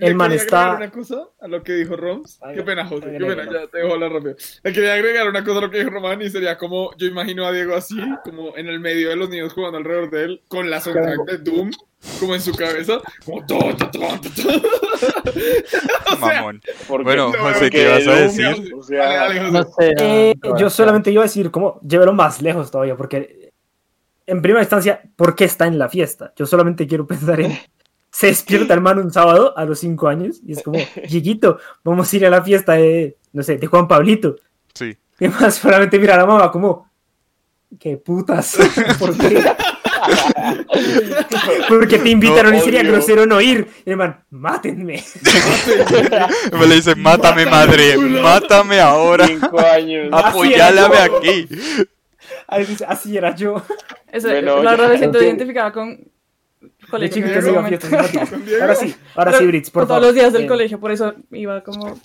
[SPEAKER 5] El man
[SPEAKER 6] quería
[SPEAKER 5] está-
[SPEAKER 6] agregar una cosa a lo que dijo Roms.
[SPEAKER 5] Ay,
[SPEAKER 6] Qué pena, José.
[SPEAKER 5] ay,
[SPEAKER 6] Qué pena, ya te dejo hablar rápido. Le quería agregar una cosa a lo que dijo Román y sería como yo imagino a Diego así, como en el medio de los niños jugando alrededor de él, con la soundtrack de Doom, como en su cabeza, como todo, todo, todo, todo. O sea,
[SPEAKER 4] Mamón. Bueno,
[SPEAKER 6] No,
[SPEAKER 4] José, ¿qué ibas a decir?
[SPEAKER 2] O sea,
[SPEAKER 6] Dale, dale, José.
[SPEAKER 7] No sé.
[SPEAKER 5] Eh,
[SPEAKER 7] no,
[SPEAKER 5] yo solamente iba a decir, como, llévelo más lejos todavía, porque en primera instancia, ¿por qué está en la fiesta? Yo solamente quiero pensar en. Se despierta el man un sábado a los 5 años y es como, Chiquito, vamos a ir a la fiesta de, no sé, de Juan Pablito.
[SPEAKER 4] Sí.
[SPEAKER 5] Y más solamente mira a la mamá como, ¿qué putas? ¿Por qué? Porque te invitaron
[SPEAKER 2] No,
[SPEAKER 5] y sería
[SPEAKER 2] obvio.
[SPEAKER 5] grosero no ir. Y el man, mátenme.
[SPEAKER 4] Me le dice, mátame madre, mátame ahora,
[SPEAKER 2] Cinco años.
[SPEAKER 4] apoyálame aquí.
[SPEAKER 5] Así, era yo.
[SPEAKER 9] Eso,
[SPEAKER 2] Bueno,
[SPEAKER 9] la verdad me siento identificada con
[SPEAKER 5] De
[SPEAKER 9] colegio.
[SPEAKER 5] chiquito
[SPEAKER 9] en
[SPEAKER 5] se iba a fiestas infantiles. Ahora sí, ahora
[SPEAKER 9] Pero
[SPEAKER 5] sí, Brits, por favor.
[SPEAKER 9] todos los días del
[SPEAKER 5] Eh,
[SPEAKER 9] colegio, por eso iba como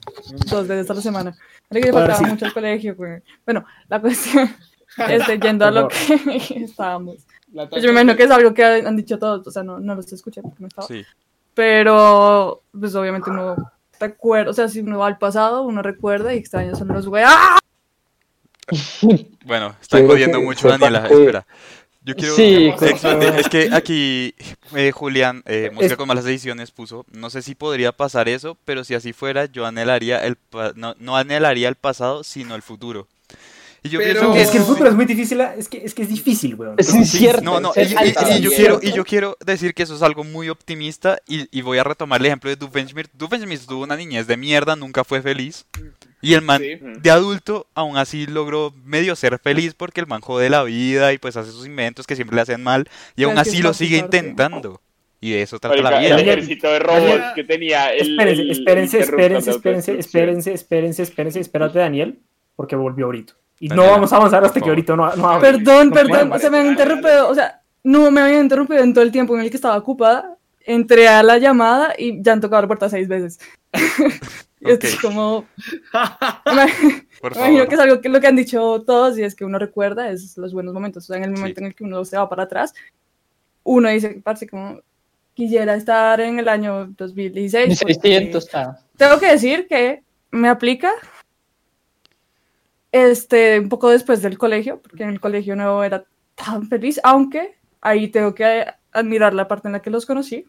[SPEAKER 9] dos veces a la semana. Era que
[SPEAKER 5] Ahora
[SPEAKER 9] faltaba
[SPEAKER 5] sí.
[SPEAKER 9] mucho al colegio, güey. Bueno, la cuestión, este, yendo a lo que estábamos. Pues yo me imagino que es algo que han dicho todos, o sea, no, no los escuché porque no estaba.
[SPEAKER 4] Sí.
[SPEAKER 9] Pero, pues obviamente uno recuerda, o sea, si uno va al pasado, uno recuerda y extraña son los güey. ¡Ah!
[SPEAKER 4] Bueno, está jodiendo mucho Daniela, espera. Yo quiero
[SPEAKER 7] Sí.
[SPEAKER 4] Es que aquí eh, Julián, eh, Música
[SPEAKER 5] Es-
[SPEAKER 4] con malas ediciones, puso, no sé si podría pasar eso, pero si así fuera, yo anhelaría el pa- no, no anhelaría el pasado, sino el futuro. Y yo
[SPEAKER 6] Pero-
[SPEAKER 4] pienso que
[SPEAKER 5] Es que el futuro es muy difícil, es que es, que es difícil, weón.
[SPEAKER 7] Es incierto.
[SPEAKER 4] No, no, y,
[SPEAKER 7] es
[SPEAKER 4] y- y- yo quiero, y yo quiero decir que eso es algo muy optimista y, y voy a retomar el ejemplo de Doofenshmirtz. Doofenshmirtz tuvo una niñez de mierda, nunca fue feliz. Y el man
[SPEAKER 6] Sí.
[SPEAKER 4] de adulto aún así logró medio ser feliz porque el man jode la vida y pues hace sus inventos que siempre le hacen mal y aún así lo sigue intentando. Y de eso trata
[SPEAKER 2] Marica,
[SPEAKER 4] la
[SPEAKER 2] el
[SPEAKER 4] vida.
[SPEAKER 5] Daniel,
[SPEAKER 2] ejército de robots
[SPEAKER 5] Daniel,
[SPEAKER 2] que tenía el.
[SPEAKER 5] Espérense,
[SPEAKER 2] el-
[SPEAKER 5] espérense,
[SPEAKER 2] el
[SPEAKER 5] espérense, espérense, espérense, espérense, espérense, espérate, Daniel, porque volvió ahorita. Y no vamos a avanzar hasta que ahorita no, no hable.
[SPEAKER 9] Perdón, perdón, sea, me han interrumpido, o sea, no me habían interrumpido en todo el tiempo en el que estaba ocupada. Entré a la llamada y ya han tocado la puerta seis veces. y esto es como. Me
[SPEAKER 4] Por
[SPEAKER 9] imagino
[SPEAKER 4] favor.
[SPEAKER 9] que es algo que lo que han dicho todos y es que uno recuerda es los buenos momentos. O sea, en el momento en el que uno se va para atrás, uno dice, parce, como quisiera estar en el año 2016. porque
[SPEAKER 7] 1600, ah.
[SPEAKER 9] Tengo que decir que me aplica este, un poco después del colegio, porque en el colegio no era tan feliz, aunque ahí tengo que admirar la parte en la que los conocí.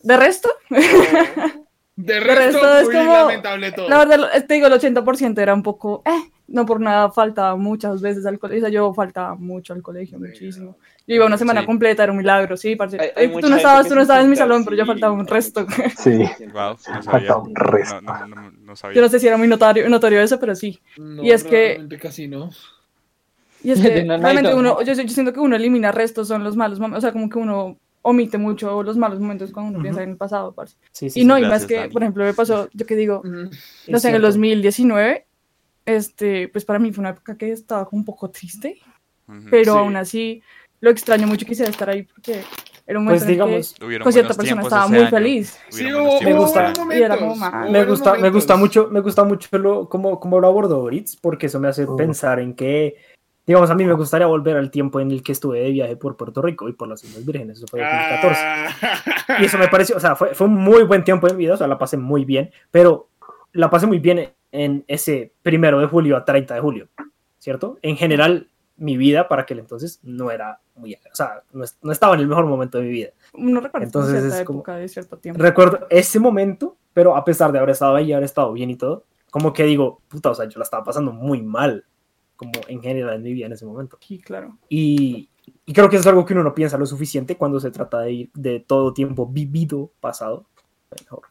[SPEAKER 9] De resto,
[SPEAKER 6] De
[SPEAKER 9] resto
[SPEAKER 6] resto,
[SPEAKER 9] es como-
[SPEAKER 6] lamentable todo.
[SPEAKER 9] la verdad, te digo, el 80% era un poco, eh, no por nada faltaba muchas veces al colegio, o sea, yo faltaba mucho al colegio, muchísimo. Yo iba una semana
[SPEAKER 4] Sí.
[SPEAKER 9] completa, era un milagro, sí, parce.
[SPEAKER 2] Hay- hay
[SPEAKER 9] tú no estabas, tú no estabas en mi salón, pero yo faltaba un resto.
[SPEAKER 3] Sí.
[SPEAKER 4] Wow, no sabía.
[SPEAKER 3] un resto.
[SPEAKER 4] No, no, no, no sabía.
[SPEAKER 9] Yo no sé si era muy notario, notorio eso, pero sí.
[SPEAKER 6] No,
[SPEAKER 9] y es que-
[SPEAKER 6] realmente casi no.
[SPEAKER 9] Y es que realmente uno,
[SPEAKER 7] ¿no?
[SPEAKER 9] yo, yo siento que uno elimina restos, son los malos momentos, o sea, como que uno omite mucho los malos momentos cuando uno
[SPEAKER 5] Ujú.
[SPEAKER 9] piensa en el pasado, parce.
[SPEAKER 5] Sí, sí,
[SPEAKER 9] Y no,
[SPEAKER 5] sí.
[SPEAKER 9] y más que,
[SPEAKER 4] Dani.
[SPEAKER 9] por ejemplo, me pasó, yo que digo, no sé, en el
[SPEAKER 5] cierto.
[SPEAKER 9] 2019, este, pues para mí fue una época que estaba como un poco triste,
[SPEAKER 4] Ujú.
[SPEAKER 9] pero
[SPEAKER 6] Sí.
[SPEAKER 9] aún así lo extraño mucho quisiera estar ahí porque era un
[SPEAKER 5] Pues
[SPEAKER 9] momento en que
[SPEAKER 5] digamos,
[SPEAKER 4] Hubieron
[SPEAKER 9] con cierta persona estaba muy
[SPEAKER 4] año.
[SPEAKER 9] feliz.
[SPEAKER 6] Sí, hubo,
[SPEAKER 5] Me gusta-
[SPEAKER 6] momentos,
[SPEAKER 5] me gusta, me gusta mucho, me gusta mucho lo, como, como lo abordó Britz, porque eso me hace
[SPEAKER 3] Oh.
[SPEAKER 5] pensar en que, digamos, a mí me gustaría volver al tiempo en el que estuve de viaje por Puerto Rico y por las Islas Vírgenes, eso fue 2014.
[SPEAKER 6] Ah.
[SPEAKER 5] Y eso me pareció, o sea, fue, fue un muy buen tiempo en mi vida, o sea, la pasé muy bien, pero la pasé muy bien en ese primero de julio a 30 de julio, ¿cierto? En general, mi vida para aquel entonces no era muy, o sea, no, no estaba en el mejor momento de mi vida.
[SPEAKER 9] Uno recuerda como
[SPEAKER 5] Entonces
[SPEAKER 9] cierta
[SPEAKER 5] es como-
[SPEAKER 9] época de cierto tiempo.
[SPEAKER 5] Recuerdo ese momento, pero a pesar de haber estado ahí y haber estado bien y todo, como que digo, puta, o sea, yo la estaba pasando muy mal, como en general en mi vida en ese momento.
[SPEAKER 9] Sí, claro.
[SPEAKER 5] Y, y creo que eso es algo que uno no piensa lo suficiente cuando se trata de ir de todo tiempo vivido pasado. Mejor.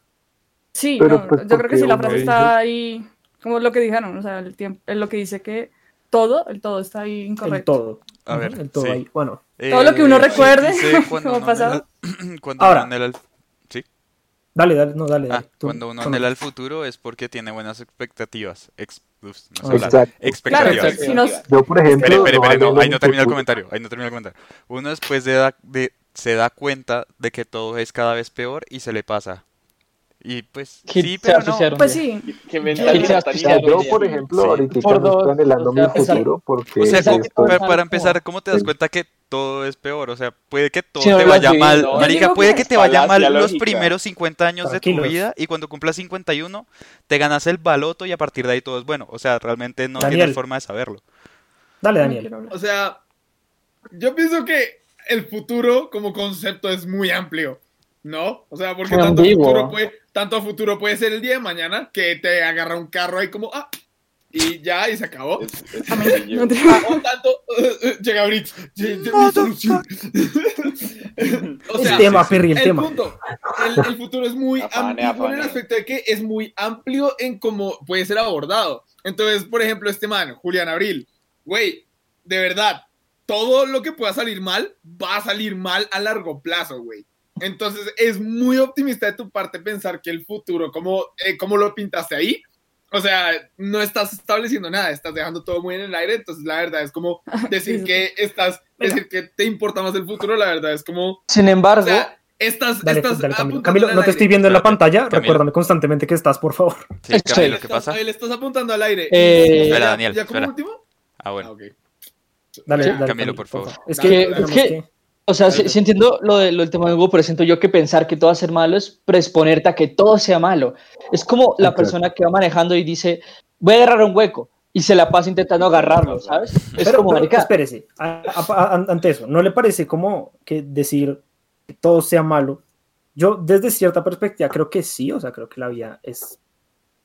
[SPEAKER 9] Sí,
[SPEAKER 3] Pero,
[SPEAKER 9] no,
[SPEAKER 3] pues,
[SPEAKER 9] yo creo que sí, la frase está ahí, como lo que dijeron, o sea, el tiempo, es lo que dice que todo, el todo está ahí
[SPEAKER 5] El
[SPEAKER 9] incorrecto.
[SPEAKER 5] todo.
[SPEAKER 4] A ver,
[SPEAKER 5] el todo
[SPEAKER 4] sí.
[SPEAKER 5] ahí. Bueno,
[SPEAKER 9] Todo lo que uno
[SPEAKER 4] Eh,
[SPEAKER 9] recuerde, como
[SPEAKER 4] uno
[SPEAKER 9] pasado.
[SPEAKER 4] anhela- cuando
[SPEAKER 5] Ahora.
[SPEAKER 4] uno anhela el-
[SPEAKER 5] dale, dale, no, dale.
[SPEAKER 4] ah,
[SPEAKER 5] dale. Tú-
[SPEAKER 4] cuando uno anhela el futuro es porque tiene buenas expectativas. Ex- uf, no sé hablar.
[SPEAKER 3] Exacto.
[SPEAKER 9] Claro,
[SPEAKER 4] Expectativas.
[SPEAKER 9] si nos-
[SPEAKER 3] Yo, por ejemplo,
[SPEAKER 4] Espere, espere, espere, no,
[SPEAKER 3] anhelo
[SPEAKER 4] ahí no termina el comentario, ahí no termina el comentario. Uno después de, da- de- se da cuenta de que todo es cada vez peor y se le pasa. Y pues,
[SPEAKER 7] Que
[SPEAKER 4] sí, pero no.
[SPEAKER 9] Pues sí,
[SPEAKER 2] Qué
[SPEAKER 7] Yo-
[SPEAKER 3] por ejemplo,
[SPEAKER 4] Sí.
[SPEAKER 3] ahorita
[SPEAKER 7] Por
[SPEAKER 3] no estoy
[SPEAKER 7] dos,
[SPEAKER 3] anhelando
[SPEAKER 7] o sea,
[SPEAKER 3] mi futuro porque
[SPEAKER 4] O sea,
[SPEAKER 3] estoy-
[SPEAKER 4] para, empezar, ¿cómo te das cuenta que todo es peor? O sea, puede que todo
[SPEAKER 7] Sí,
[SPEAKER 4] te vaya mal. Marica, puede
[SPEAKER 9] que
[SPEAKER 4] que te vaya mal los
[SPEAKER 2] lógica.
[SPEAKER 4] primeros 50 años de tu vida y cuando cumplas 51 te ganas el baloto y a partir de ahí todo es bueno. O sea, realmente no
[SPEAKER 5] Daniel.
[SPEAKER 4] tienes forma de saberlo.
[SPEAKER 5] Dale, Daniel.
[SPEAKER 6] O sea, yo pienso que el futuro como concepto es muy amplio, ¿no? O sea, porque
[SPEAKER 7] Muy
[SPEAKER 6] tanto
[SPEAKER 7] ambiguo.
[SPEAKER 6] futuro, puede, tanto futuro puede ser el día de mañana que te agarra un carro ahí como, ah, y ya, y se acabó.
[SPEAKER 2] Es- sencillo.
[SPEAKER 9] No te-
[SPEAKER 6] O tanto, llega Britz, lle- lle- mi solución. o
[SPEAKER 5] El tema, Perry, el,
[SPEAKER 6] el
[SPEAKER 5] tema.
[SPEAKER 6] punto, el, el futuro es muy amplio en el aspecto de que es muy amplio en cómo puede ser abordado. Entonces, por ejemplo, este man, Julián Abril, güey, de verdad, todo lo que pueda salir mal, va a salir mal a largo plazo, güey. Entonces, es muy optimista de tu parte pensar que el futuro, como, eh, como lo pintaste ahí, o sea, no estás estableciendo nada, estás dejando todo muy en el aire, entonces la verdad es como decir que estás, decir que te importa más el futuro, la verdad es como,
[SPEAKER 7] Sin embargo,
[SPEAKER 6] o sea, estás,
[SPEAKER 5] Dale,
[SPEAKER 6] estás
[SPEAKER 5] dale, Camilo. Camilo, no te
[SPEAKER 6] aire.
[SPEAKER 5] estoy viendo en la pantalla.
[SPEAKER 4] Camilo.
[SPEAKER 5] Recuérdame constantemente que estás, por favor.
[SPEAKER 4] Sí, Camilo, ¿qué
[SPEAKER 6] estás-
[SPEAKER 4] pasa?
[SPEAKER 6] Le estás apuntando al aire.
[SPEAKER 7] Eh,
[SPEAKER 4] Espera, Daniel,
[SPEAKER 6] ¿Ya como
[SPEAKER 4] espera.
[SPEAKER 6] último?
[SPEAKER 4] Ah, bueno.
[SPEAKER 6] Ah, ok.
[SPEAKER 5] Dale,
[SPEAKER 7] Sí,
[SPEAKER 5] dale,
[SPEAKER 4] Camilo, por favor.
[SPEAKER 5] Es
[SPEAKER 6] Dale,
[SPEAKER 5] que,
[SPEAKER 7] Que-
[SPEAKER 5] que-
[SPEAKER 7] o sea, sí, entiendo lo, de, lo del tema de Hugo, pero siento yo que pensar que todo va a ser malo es predisponerte a que todo sea malo. Es como la persona que va manejando y dice, voy a agarrar un hueco y se la pasa intentando agarrarlo, ¿sabes? Es
[SPEAKER 5] Pero,
[SPEAKER 7] como,
[SPEAKER 5] pero
[SPEAKER 7] marica,
[SPEAKER 5] espérese, a- a- a- ante eso, ¿no le parece como que decir que todo sea malo? Yo desde cierta perspectiva creo que sí, o sea, creo que la vida es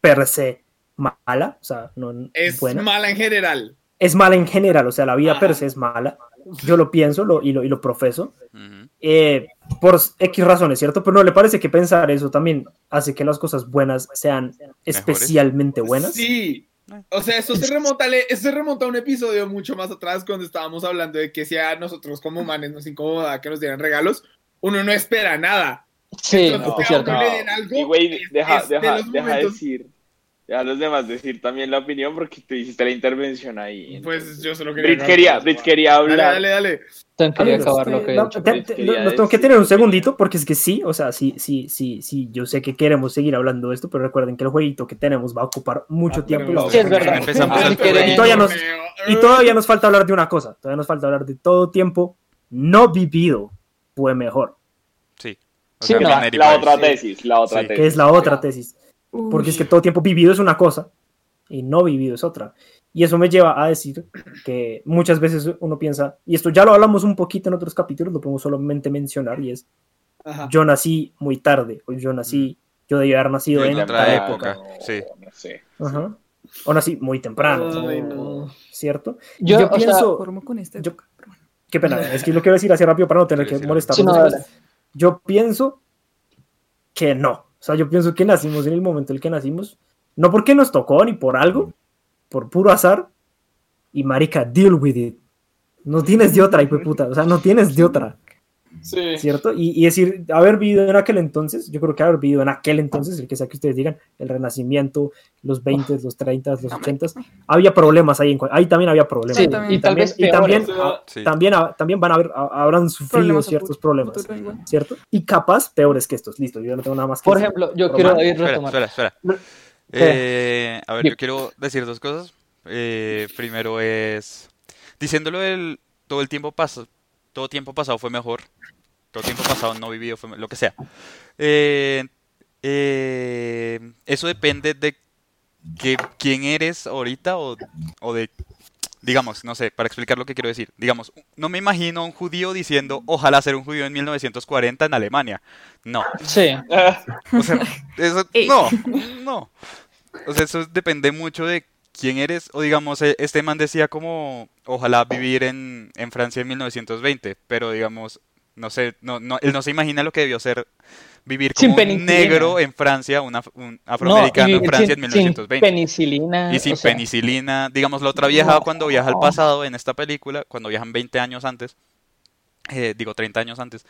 [SPEAKER 5] per se mala, o sea, no
[SPEAKER 6] Es
[SPEAKER 5] buena.
[SPEAKER 6] mala en general.
[SPEAKER 5] es mala en general, o sea, la vida
[SPEAKER 6] Ajá.
[SPEAKER 5] per se es mala. Yo lo pienso lo, y, lo, y lo profeso
[SPEAKER 4] Ujú.
[SPEAKER 5] eh, por X razones, ¿cierto? Pero no le parece que pensar eso también hace que las cosas buenas sean especialmente buenas.
[SPEAKER 6] Sí. O sea, eso se remonta, eso se remonta a un episodio mucho más atrás cuando estábamos hablando de que si a nosotros como humanes nos incomoda que nos dieran regalos, uno no espera nada.
[SPEAKER 7] sí,
[SPEAKER 6] Entonces,
[SPEAKER 7] es
[SPEAKER 6] que a
[SPEAKER 7] cierto.
[SPEAKER 6] algo,
[SPEAKER 2] Y güey,
[SPEAKER 6] es-
[SPEAKER 2] deja,
[SPEAKER 6] es de
[SPEAKER 2] deja, deja decir. A los demás decir también la opinión porque tú hiciste la intervención ahí.
[SPEAKER 6] Pues yo solo quería.
[SPEAKER 2] Brit quería, Brit quería
[SPEAKER 6] Dale,
[SPEAKER 2] hablar.
[SPEAKER 6] dale, dale.
[SPEAKER 7] Tengo que
[SPEAKER 5] Amigos,
[SPEAKER 7] acabar lo que he
[SPEAKER 5] no,
[SPEAKER 7] dicho.
[SPEAKER 5] te- te-
[SPEAKER 2] Quería
[SPEAKER 5] lo- lo tengo que tener un segundito porque es que sí, o sea, sí, sí, sí, sí, yo sé que queremos seguir hablando de esto, pero recuerden que el jueguito que tenemos va a ocupar mucho
[SPEAKER 6] Ah,
[SPEAKER 5] tiempo.
[SPEAKER 7] Sí, es verdad.
[SPEAKER 5] Y todavía nos-
[SPEAKER 6] Torneo.
[SPEAKER 5] Y todavía nos falta hablar de una cosa, todavía nos falta hablar de todo tiempo no vivido. fue mejor.
[SPEAKER 4] Sí. O
[SPEAKER 7] Sí,
[SPEAKER 4] sea,
[SPEAKER 7] no,
[SPEAKER 4] Mary
[SPEAKER 2] La otra tesis, la otra
[SPEAKER 4] Sí.
[SPEAKER 2] tesis.
[SPEAKER 5] Que es la otra tesis.
[SPEAKER 9] Uy.
[SPEAKER 5] Porque es que todo tiempo vivido es una cosa y no vivido es otra. Y eso me lleva a decir que muchas veces uno piensa, y esto ya lo hablamos un poquito en otros capítulos, lo podemos solamente mencionar, y es,
[SPEAKER 6] Ajá.
[SPEAKER 5] yo nací muy tarde, o yo nací, yo debía haber nacido en tal
[SPEAKER 4] época,
[SPEAKER 5] época.
[SPEAKER 4] sí.
[SPEAKER 5] Ajá. O nací muy temprano,
[SPEAKER 6] Ay, no.
[SPEAKER 5] ¿cierto?
[SPEAKER 7] Yo,
[SPEAKER 5] Yo,
[SPEAKER 7] o sea,
[SPEAKER 5] pienso,
[SPEAKER 9] Formo con este.
[SPEAKER 5] yo- qué pena, es que lo quiero decir así rápido para no tener
[SPEAKER 4] Sí,
[SPEAKER 5] que
[SPEAKER 4] sí,
[SPEAKER 5] molestar.
[SPEAKER 7] Sí, no.
[SPEAKER 5] Yo pienso que no. O sea, yo pienso que nacimos en el momento en el que nacimos. No porque nos tocó ni por algo, por puro azar. Y marica, deal with it. No tienes de otra, hijo de puta. O sea, no tienes de otra,
[SPEAKER 6] Sí.
[SPEAKER 5] ¿cierto? Y, y decir, haber vivido en aquel entonces, yo creo que haber vivido en aquel entonces, el que sea que ustedes digan, el renacimiento, los 20, los 30, los 80, había problemas ahí. En, ahí también había problemas.
[SPEAKER 7] Sí,
[SPEAKER 5] y
[SPEAKER 9] también.
[SPEAKER 7] y tal
[SPEAKER 5] también,
[SPEAKER 7] vez
[SPEAKER 5] y también,
[SPEAKER 6] peores.
[SPEAKER 4] Sí.
[SPEAKER 5] también, también van a haber, habrán sufrido
[SPEAKER 9] Problemas
[SPEAKER 5] ciertos problemas.
[SPEAKER 9] futuro.
[SPEAKER 5] ¿cierto? Y capaz peores que estos. Listo, yo no tengo nada más que
[SPEAKER 7] Por
[SPEAKER 5] decir.
[SPEAKER 7] ejemplo, yo quiero ir
[SPEAKER 4] Espera,
[SPEAKER 7] retomar.
[SPEAKER 4] espera, espera.
[SPEAKER 7] ¿Qué?
[SPEAKER 4] Eh, a ver, yo quiero decir dos cosas. Eh, primero es diciéndolo el todo el tiempo pasado, todo tiempo pasado fue mejor, todo tiempo pasado no vivido lo que sea. Eh, eh, eso depende de que, quién eres ahorita o, o de, digamos, no sé, para explicar lo que quiero decir. Digamos, no me imagino a un judío diciendo, ojalá ser un judío en 1940 en Alemania. No.
[SPEAKER 7] Sí,
[SPEAKER 4] O sea, eso, no, no. O sea, eso depende mucho de quién eres. O digamos, eh, este man decía como, ojalá vivir en, en Francia en 1920, pero digamos, no sé, no, no, él no se imagina lo que debió ser vivir
[SPEAKER 7] Sin
[SPEAKER 4] como un negro en Francia, un, af- un
[SPEAKER 7] no,
[SPEAKER 4] afroamericano en Francia
[SPEAKER 7] sin,
[SPEAKER 4] en
[SPEAKER 7] sin
[SPEAKER 4] 1920.
[SPEAKER 7] penicilina.
[SPEAKER 4] Y sin
[SPEAKER 7] o sea,
[SPEAKER 4] penicilina, digamos, la otra vieja
[SPEAKER 7] No.
[SPEAKER 4] cuando viaja al pasado en esta película, cuando viajan 20 años antes, eh, digo 30 años antes,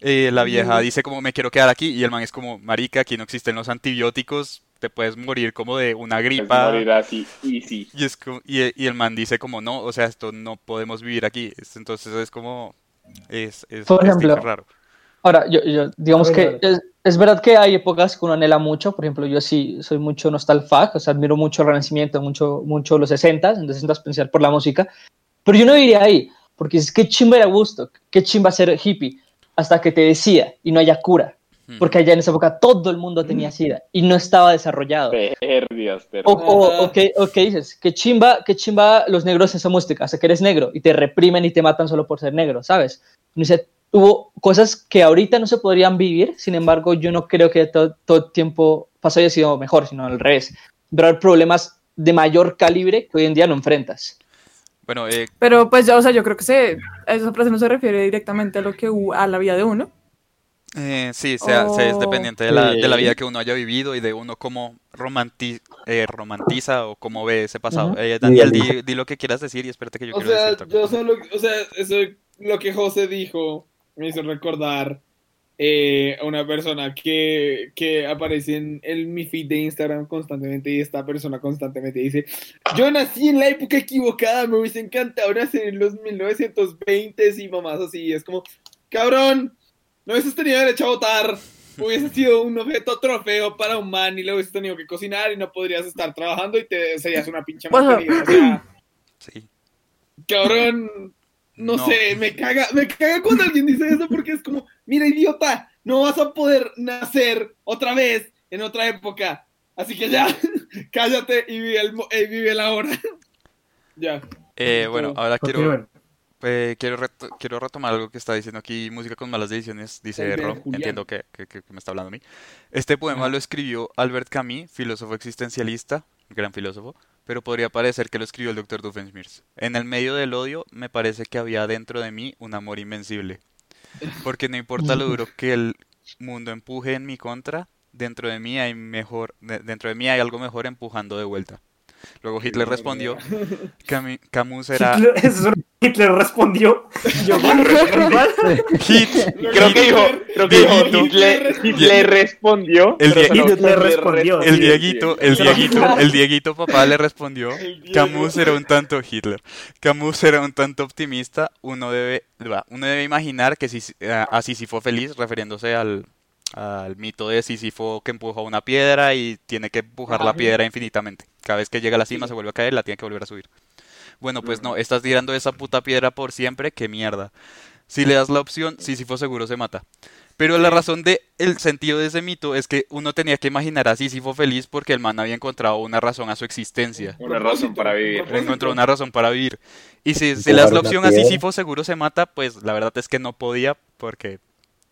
[SPEAKER 4] eh, la vieja dice como me quiero quedar aquí y el man es como, marica, aquí no existen los antibióticos, te puedes morir como de una gripa.
[SPEAKER 2] morir así, easy.
[SPEAKER 4] Y, es como- y, y el man dice como, no, o sea, esto no podemos vivir aquí. Es- Entonces es como, es, es,
[SPEAKER 7] Por
[SPEAKER 4] es
[SPEAKER 7] ejemplo,
[SPEAKER 4] tipo raro.
[SPEAKER 7] Ahora, yo, yo- digamos que es, es verdad que hay épocas que uno anhela mucho, por ejemplo, yo sí soy mucho nostalfag, o sea, admiro mucho el Renacimiento, mucho, mucho los 60, en los 60 especial por la música, pero yo no iría ahí, porque es que chimba era Woodstock, qué chimba ser hippie, hasta que te decía y no haya cura. Porque allá en esa época todo el mundo tenía sida y no estaba desarrollado.
[SPEAKER 2] Perdias,
[SPEAKER 7] O,
[SPEAKER 2] perdias.
[SPEAKER 7] o, o que, o que dices, que chimba, que chimba los negros en esa música, hasta que eres negro y te reprimen y te matan solo por ser negro, ¿sabes? Hubo cosas que ahorita no se podrían vivir, sin embargo, yo no creo que todo, todo el tiempo pasado haya sido mejor, sino al revés. Pero hay problemas de mayor calibre que hoy en día no enfrentas.
[SPEAKER 4] Bueno, eh,
[SPEAKER 9] Pero pues ya, o sea, yo creo que se, esa frase no se refiere directamente a lo que a la vida de uno.
[SPEAKER 4] Eh, sí, sea, se- es
[SPEAKER 9] Oh.
[SPEAKER 4] dependiente de la, de la vida que uno haya vivido y de uno cómo romanti- eh, romantiza o cómo ve ese pasado.
[SPEAKER 7] Ujú.
[SPEAKER 4] Eh, Daniel, di, di lo que quieras decir y espérate que yo
[SPEAKER 6] O
[SPEAKER 4] quiero
[SPEAKER 6] sea,
[SPEAKER 4] decir
[SPEAKER 6] yo solo, o sea, eso, lo que José dijo me hizo recordar eh, a una persona que, que aparece en, en mi feed de Instagram constantemente y esta persona constantemente dice, yo nací en la época equivocada, me hubiese encantado nacer en los 1920 y mamás así, es como, cabrón, no hubieses tenido derecho a votar, hubiese sido un objeto trofeo para un man y lo hubieses tenido que cocinar y no podrías estar trabajando y te serías una pinche
[SPEAKER 9] Bueno.
[SPEAKER 6] mantenida, o sea...
[SPEAKER 4] Sí.
[SPEAKER 6] Cabrón, no,
[SPEAKER 4] No.
[SPEAKER 6] sé, me caga, me caga cuando alguien dice eso porque es como, mira idiota, no vas a poder nacer otra vez en otra época, así que ya, cállate y vive el, mo- eh, vive el ahora. ya.
[SPEAKER 4] Eh, bueno, ahora quiero,
[SPEAKER 5] Continúen.
[SPEAKER 4] Eh, quiero, reto- quiero retomar algo que está diciendo aquí, música con malas decisiones, dice Ro, entiendo que, que- que me está hablando a mí. Este poema lo escribió Albert Camus, filósofo existencialista, gran filósofo, pero podría parecer que lo escribió el Dr. Doofenshmirtz. En el medio del odio me parece que había dentro de mí un amor invencible, porque no importa lo duro que el mundo empuje en mi contra, dentro de mí hay mejor, de- dentro de mí hay algo mejor empujando de vuelta. Luego Hitler respondió, Camus era...
[SPEAKER 5] Hitler, respondió. Yo.
[SPEAKER 4] Hit,
[SPEAKER 2] Creo que dijo, creo que dijo. Hitler, Hitler respondió.
[SPEAKER 4] El
[SPEAKER 5] respondió.
[SPEAKER 4] El
[SPEAKER 2] sí,
[SPEAKER 4] Dieguito,
[SPEAKER 2] sí.
[SPEAKER 4] el Dieguito, el Dieguito papá le respondió. Camus era un tanto Hitler, Camus era un tanto optimista, uno debe, uno debe imaginar que si, eh, a Sísifo feliz, refiriéndose al, al mito de Sísifo que empuja una piedra y tiene que empujar la piedra infinitamente. Cada vez que llega a la cima se vuelve a caer, la tiene que volver a subir. Bueno, pues no, estás tirando esa puta piedra por siempre, qué mierda. Si le das la opción, Sísifo seguro se mata. Pero la razón de el sentido de ese mito es que uno tenía que imaginar a Sísifo feliz porque el man había encontrado una razón a su existencia.
[SPEAKER 2] Una razón para vivir.
[SPEAKER 4] Encontró una razón para vivir. Y si se le das la opción a. Sísifo seguro se mata, pues la verdad es que no podía porque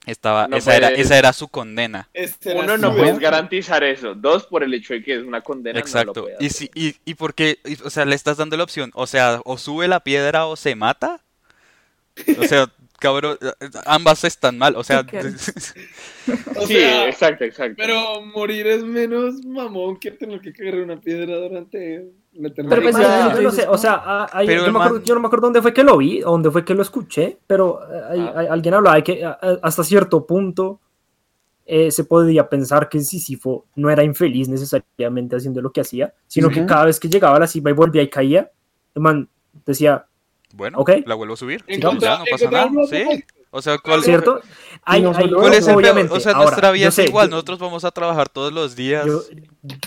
[SPEAKER 4] estaba
[SPEAKER 2] No
[SPEAKER 4] esa era esa era su condena.
[SPEAKER 6] Este era
[SPEAKER 2] Uno, no puedes garantizar eso. Dos, por el hecho de que es una condena. no lo
[SPEAKER 4] Exacto. y si y, y porque y, o sea, le estás dando la opción, o sea, o sube la piedra o se mata. O sea, cabrón, ambas están mal, o sea,
[SPEAKER 9] ¿Qué
[SPEAKER 6] O
[SPEAKER 2] Sí,
[SPEAKER 6] sea,
[SPEAKER 2] exacto, exacto.
[SPEAKER 6] pero morir es menos mamón que tener que cargar una piedra durante.
[SPEAKER 9] Pero pues ya-
[SPEAKER 5] yo, no sé, o sea, ah, hay- yo,
[SPEAKER 4] el
[SPEAKER 5] me acuerdo, yo no me acuerdo dónde fue que lo vi, dónde fue que lo escuché, pero eh, hay-
[SPEAKER 2] Ah.
[SPEAKER 5] hay- alguien hablaba de que ah, ah, hasta cierto punto eh, se podía pensar que Sísifo no era infeliz necesariamente haciendo lo que hacía, sino que cada vez que llegaba a la cima y volvía y caía, el man decía,
[SPEAKER 4] bueno,
[SPEAKER 5] Ok.
[SPEAKER 4] la vuelvo a subir.
[SPEAKER 6] Encontrar-
[SPEAKER 4] ya no pasa nada, ¿sí? O sea, ¿cuál,
[SPEAKER 5] ¿cierto? Hay,
[SPEAKER 8] no
[SPEAKER 5] hay-
[SPEAKER 4] cuál es el
[SPEAKER 5] obviamente,
[SPEAKER 4] O sea,
[SPEAKER 5] ahora,
[SPEAKER 4] nuestra vida es
[SPEAKER 5] sé,
[SPEAKER 4] igual,
[SPEAKER 5] yo-
[SPEAKER 4] nosotros vamos a trabajar todos los días.
[SPEAKER 5] Yo,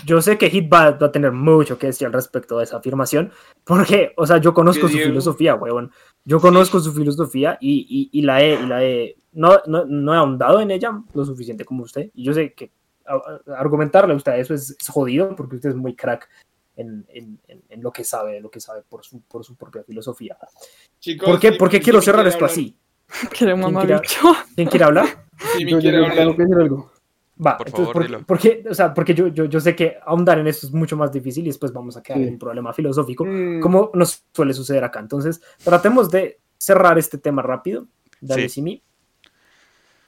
[SPEAKER 5] yo sé que Hit va, va a tener mucho que decir al respecto de esa afirmación, porque, o sea, yo conozco
[SPEAKER 2] ¿Qué,
[SPEAKER 5] su
[SPEAKER 2] Diego?
[SPEAKER 5] filosofía, huevón. Yo conozco su filosofía y, y, y la he, y la he no, no, no he ahondado en ella lo suficiente como usted. Y yo sé que a- a- argumentarle a usted eso es, es jodido porque usted es muy crack en, en, en, en lo que sabe, lo que sabe por su, por su propia filosofía.
[SPEAKER 6] Chicos,
[SPEAKER 5] ¿Por qué,
[SPEAKER 6] si-
[SPEAKER 5] por qué
[SPEAKER 6] si
[SPEAKER 5] quiero cerrar
[SPEAKER 6] quiere
[SPEAKER 5] esto
[SPEAKER 6] hablar-
[SPEAKER 5] así?
[SPEAKER 9] Quiero mamá
[SPEAKER 5] quiere-. ¿Quién quiere hablar?
[SPEAKER 6] Si me
[SPEAKER 8] Yo,
[SPEAKER 6] quiere hablar-
[SPEAKER 8] tengo que decir algo.
[SPEAKER 5] Va,
[SPEAKER 4] Por
[SPEAKER 5] entonces,
[SPEAKER 4] favor,
[SPEAKER 5] porque,
[SPEAKER 4] dilo.
[SPEAKER 5] porque, o sea, porque yo, yo, yo sé que ahondar en esto es mucho más difícil y después vamos a quedar
[SPEAKER 8] Sí.
[SPEAKER 5] en un problema filosófico,
[SPEAKER 6] Mm.
[SPEAKER 5] como nos suele suceder acá. Entonces, tratemos de cerrar este tema rápido. Dale,
[SPEAKER 4] Sí.
[SPEAKER 5] Simi.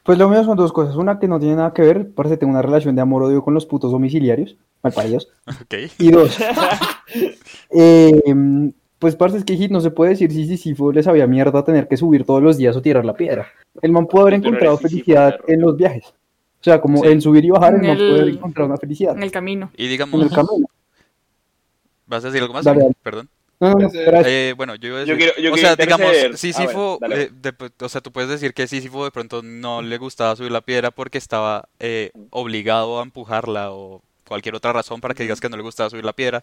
[SPEAKER 8] Pues lo mío son dos cosas. Una que no tiene nada que ver, parece tengo una relación de amor-odio con los putos domiciliarios, malparidos.
[SPEAKER 4] Ok.
[SPEAKER 8] Y dos, eh, pues parce, es que Hit no se puede decir si Sísifo le sabía mierda tener que subir todos los días o tirar la piedra. El man puede haber encontrado felicidad en los viajes. O sea, como
[SPEAKER 4] Sí.
[SPEAKER 8] en subir y bajar, el
[SPEAKER 9] En
[SPEAKER 8] man puede haber
[SPEAKER 9] el-
[SPEAKER 8] encontrado una felicidad
[SPEAKER 9] En el camino.
[SPEAKER 4] Y
[SPEAKER 8] en
[SPEAKER 4] digamos,
[SPEAKER 8] el camino.
[SPEAKER 4] ¿vas a decir algo más?
[SPEAKER 8] Dale, dale.
[SPEAKER 4] Perdón.
[SPEAKER 8] No, no, no,
[SPEAKER 4] Eh, bueno, yo iba a
[SPEAKER 2] Yo
[SPEAKER 4] decir,
[SPEAKER 2] quiero- yo
[SPEAKER 4] o
[SPEAKER 2] quiero
[SPEAKER 4] sea, digamos. Sísifo,
[SPEAKER 2] Ah, dale.
[SPEAKER 4] eh, de- o sea, tú puedes decir que Sísifo de pronto no le gustaba subir la piedra porque estaba eh, obligado a empujarla o cualquier otra razón para que digas que no le gustaba subir la piedra,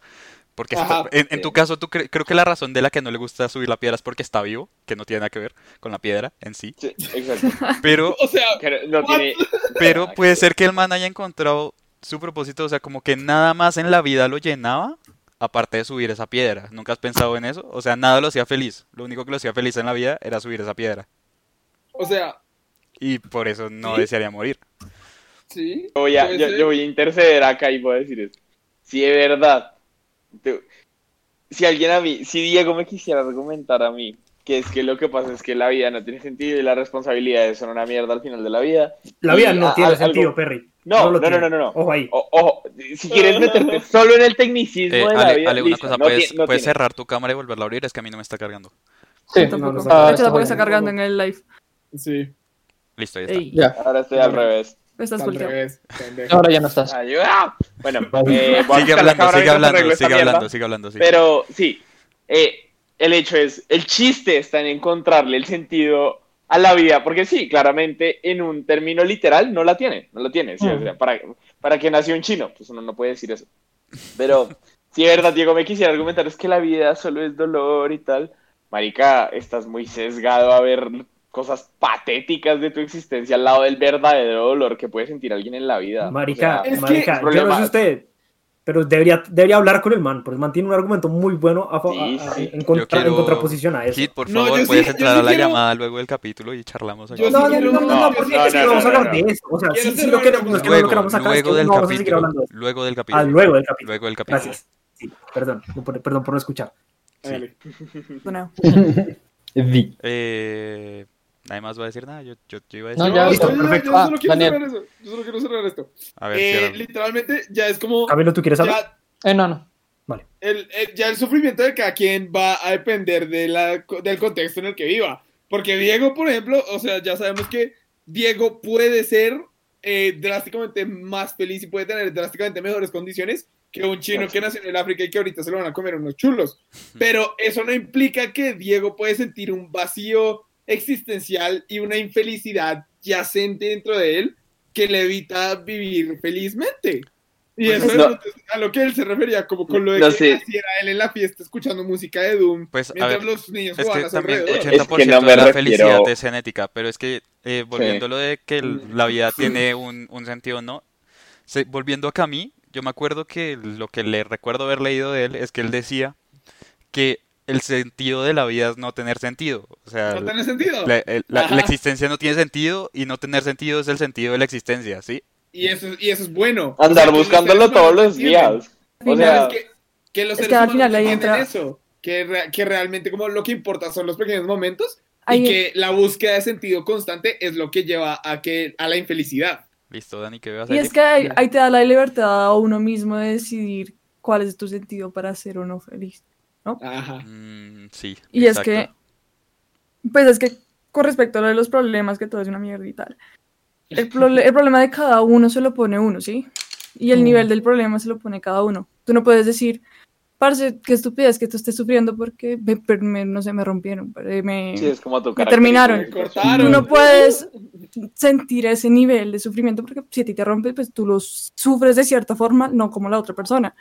[SPEAKER 4] porque está- en, en
[SPEAKER 2] sí.
[SPEAKER 4] tu caso, tú cre- creo que la razón de la que no le gusta subir la piedra es porque está vivo, que no tiene nada que ver con la piedra en sí,
[SPEAKER 2] Sí, exacto.
[SPEAKER 4] pero,
[SPEAKER 6] O sea,
[SPEAKER 2] Que no tiene.
[SPEAKER 4] pero puede ser que el man haya encontrado su propósito, o sea, como que nada más en la vida lo llenaba, aparte de subir esa piedra. ¿Nunca has pensado en eso? O sea, nada lo hacía feliz. Lo único que lo hacía feliz en la vida era subir esa piedra.
[SPEAKER 6] o sea,
[SPEAKER 4] Y por eso no
[SPEAKER 6] ¿Sí?
[SPEAKER 4] desearía morir.
[SPEAKER 6] sí.
[SPEAKER 2] Yo voy, a, yo, voy a interceder acá y voy a decir esto. Si de verdad, te- si alguien a mí, si Diego me quisiera argumentar a mí que es que lo que pasa es que la vida no tiene sentido y las responsabilidades son una mierda al final de la vida.
[SPEAKER 5] La vida no
[SPEAKER 2] a-
[SPEAKER 5] tiene sentido,
[SPEAKER 2] algo-
[SPEAKER 5] Perry.
[SPEAKER 2] No, no, no, no, no, no.
[SPEAKER 5] Ojo ahí.
[SPEAKER 2] O- ojo, si quieres meterte solo en el tecnicismo
[SPEAKER 4] Eh,
[SPEAKER 2] de la vida,
[SPEAKER 4] Ale, una
[SPEAKER 2] listo,
[SPEAKER 4] cosa,
[SPEAKER 2] no
[SPEAKER 4] puedes, puedes cerrar tu cámara y volverla a abrir, es que a mí no me está cargando.
[SPEAKER 8] Sí,
[SPEAKER 9] Tampoco.
[SPEAKER 5] no, no,
[SPEAKER 9] de hecho, tampoco está
[SPEAKER 8] jodido.
[SPEAKER 9] cargando en el live.
[SPEAKER 6] Sí,
[SPEAKER 4] Listo, ya está.
[SPEAKER 5] Ey,
[SPEAKER 8] Ya,
[SPEAKER 2] Ahora estoy al revés.
[SPEAKER 9] Estás
[SPEAKER 6] al
[SPEAKER 9] volteado.
[SPEAKER 8] ahora ya no estás.
[SPEAKER 2] Ayuda. Bueno, eh, voy a
[SPEAKER 4] Sigue
[SPEAKER 2] buscar la
[SPEAKER 4] hablando, sigue
[SPEAKER 2] mientras
[SPEAKER 4] hablando, sigue hablando, sigue hablando.
[SPEAKER 2] Pero sí, eh, el hecho es, el chiste está en encontrarle el sentido a la vida, porque sí, claramente en un término literal no la tiene, no lo tiene. sí, o sea, para, para que nació un chino, pues uno no puede decir eso. Pero si de verdad, Diego, me quisiera argumentar, es que la vida solo es dolor y tal. Marica, estás muy sesgado a ver cosas patéticas de tu existencia al lado del verdadero dolor que puede sentir alguien en la vida.
[SPEAKER 5] Marica,
[SPEAKER 2] O sea,
[SPEAKER 6] es que
[SPEAKER 5] marica,
[SPEAKER 2] el
[SPEAKER 5] yo no sé usted, pero debería, debería hablar con el man, porque el man tiene un argumento muy bueno a,
[SPEAKER 2] Sí,
[SPEAKER 5] a- a-
[SPEAKER 2] sí.
[SPEAKER 5] en,
[SPEAKER 4] Yo
[SPEAKER 5] contra- en
[SPEAKER 4] quiero-
[SPEAKER 5] contraposición a eso.
[SPEAKER 4] Kit, por
[SPEAKER 6] No,
[SPEAKER 4] favor,
[SPEAKER 6] sí-
[SPEAKER 4] puedes
[SPEAKER 6] yo
[SPEAKER 4] entrar
[SPEAKER 6] sí
[SPEAKER 4] a la
[SPEAKER 6] quiero-
[SPEAKER 4] llamada luego del capítulo y charlamos aquí.
[SPEAKER 6] Yo sí
[SPEAKER 5] No, no, no, no, no, no,
[SPEAKER 2] no,
[SPEAKER 5] porque
[SPEAKER 2] no,
[SPEAKER 5] es que
[SPEAKER 2] no,
[SPEAKER 5] no vamos a
[SPEAKER 2] no,
[SPEAKER 5] hablar
[SPEAKER 2] no.
[SPEAKER 5] de eso. O sea, sí, sí lo queremos, no que no lo
[SPEAKER 4] Luego,
[SPEAKER 5] queramos acá, es que
[SPEAKER 4] luego del
[SPEAKER 5] no vamos a seguir
[SPEAKER 4] capítulo.
[SPEAKER 5] hablando de eso.
[SPEAKER 4] Luego del capítulo.
[SPEAKER 5] Ah, luego del capítulo.
[SPEAKER 4] Luego del capítulo.
[SPEAKER 5] Gracias. Sí, perdón, no perdón por no escuchar.
[SPEAKER 9] Nuevo.
[SPEAKER 8] Vi.
[SPEAKER 4] Eh, nadie más va a decir nada. Yo, yo, yo iba a
[SPEAKER 8] No,
[SPEAKER 4] decir.
[SPEAKER 8] ya,
[SPEAKER 6] No,
[SPEAKER 8] listo,
[SPEAKER 6] yo- yo-
[SPEAKER 5] perfecto.
[SPEAKER 6] Yo
[SPEAKER 8] Ah,
[SPEAKER 6] solo quiero
[SPEAKER 8] Daniel.
[SPEAKER 6] cerrar eso. Yo solo quiero cerrar esto.
[SPEAKER 4] A ver,
[SPEAKER 6] Eh, literalmente, ya es como.
[SPEAKER 5] Camilo, ¿tú quieres hablar?
[SPEAKER 6] Ya,
[SPEAKER 8] Eh, no, no.
[SPEAKER 6] el, el- ya el sufrimiento de cada quien va a depender de la, del contexto en el que viva. Porque Diego, por ejemplo, o sea, ya sabemos que Diego puede ser eh, drásticamente más feliz y puede tener drásticamente mejores condiciones que un chino que nació en el África y que ahorita se lo van a comer unos chulos. Pero eso no implica que Diego puede sentir un vacío existencial y una infelicidad yacente dentro de él que le evita vivir felizmente. Y eso
[SPEAKER 2] No.
[SPEAKER 6] es a lo que él se refería, como con lo de
[SPEAKER 2] No
[SPEAKER 6] que
[SPEAKER 2] sé.
[SPEAKER 6] hiciera él en la fiesta escuchando música de Doom,
[SPEAKER 4] Pues, a
[SPEAKER 6] mientras
[SPEAKER 4] ver,
[SPEAKER 6] los niños
[SPEAKER 4] Es
[SPEAKER 6] jugaban
[SPEAKER 4] que
[SPEAKER 6] a su
[SPEAKER 4] también
[SPEAKER 6] alrededor.
[SPEAKER 4] 80%
[SPEAKER 2] Es que no me
[SPEAKER 4] de la
[SPEAKER 2] refiero-
[SPEAKER 4] felicidad es genética, pero es que eh, volviendo a lo de que el- la vida tiene un, un sentido o no, se- volviendo a Camille, yo me acuerdo que lo que le recuerdo haber leído de él es que él decía que el sentido de la vida es no tener sentido. O sea,
[SPEAKER 6] ¿No tiene sentido?
[SPEAKER 4] la, el- la-
[SPEAKER 6] Ajá.
[SPEAKER 4] la existencia no tiene sentido y no tener sentido es el sentido de la existencia, ¿sí?
[SPEAKER 6] Y eso, y eso es bueno.
[SPEAKER 2] Andar
[SPEAKER 6] O sea, que los
[SPEAKER 2] buscándolo todos
[SPEAKER 6] humanos
[SPEAKER 2] los días. O sea,
[SPEAKER 6] es que, que los
[SPEAKER 9] Es
[SPEAKER 6] seres
[SPEAKER 9] que al final ahí
[SPEAKER 6] entienden
[SPEAKER 9] entra-
[SPEAKER 6] eso. Que, re- que realmente como lo que importa son los pequeños momentos
[SPEAKER 9] Ahí-
[SPEAKER 6] y que la búsqueda de sentido constante es lo que lleva a que a la infelicidad.
[SPEAKER 4] Listo, Dani, ¿qué vas a
[SPEAKER 9] Y es que ahí, ahí te da la libertad a uno mismo de decidir cuál es tu sentido para ser o no feliz.
[SPEAKER 6] Ajá.
[SPEAKER 4] Mm, sí,
[SPEAKER 9] Y es que, pues es que con respecto a lo de los problemas, que todo es una mierda y tal, el, el problema de cada uno se lo pone uno, ¿sí? Y el
[SPEAKER 5] Mm.
[SPEAKER 9] nivel del problema se lo pone cada uno. Tú no puedes decir, parce, qué estupidez que tú estés sufriendo porque, me, no sé, me rompieron, eh, me,
[SPEAKER 2] sí, es como tu
[SPEAKER 9] Me terminaron. Tú no puedes sentir ese nivel de sufrimiento porque si a ti te rompes, pues tú lo sufres de cierta forma, no como la otra persona.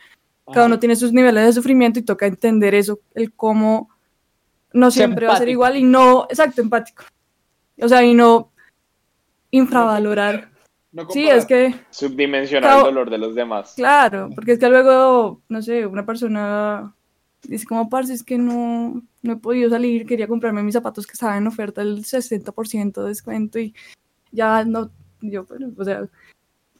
[SPEAKER 9] Cada uno tiene sus niveles de sufrimiento y toca entender eso, el cómo no siempre va a ser igual y no, exacto, empático. O sea, y no infravalorar.
[SPEAKER 6] No
[SPEAKER 9] Sí, es que,
[SPEAKER 2] Subdimensionar
[SPEAKER 9] Claro.
[SPEAKER 2] el dolor de los demás.
[SPEAKER 9] claro, porque es que luego, no sé, una persona dice como, parce, es que no, no he podido salir, quería comprarme mis zapatos que estaban en oferta el 60% de descuento y ya no, yo, bueno, o sea,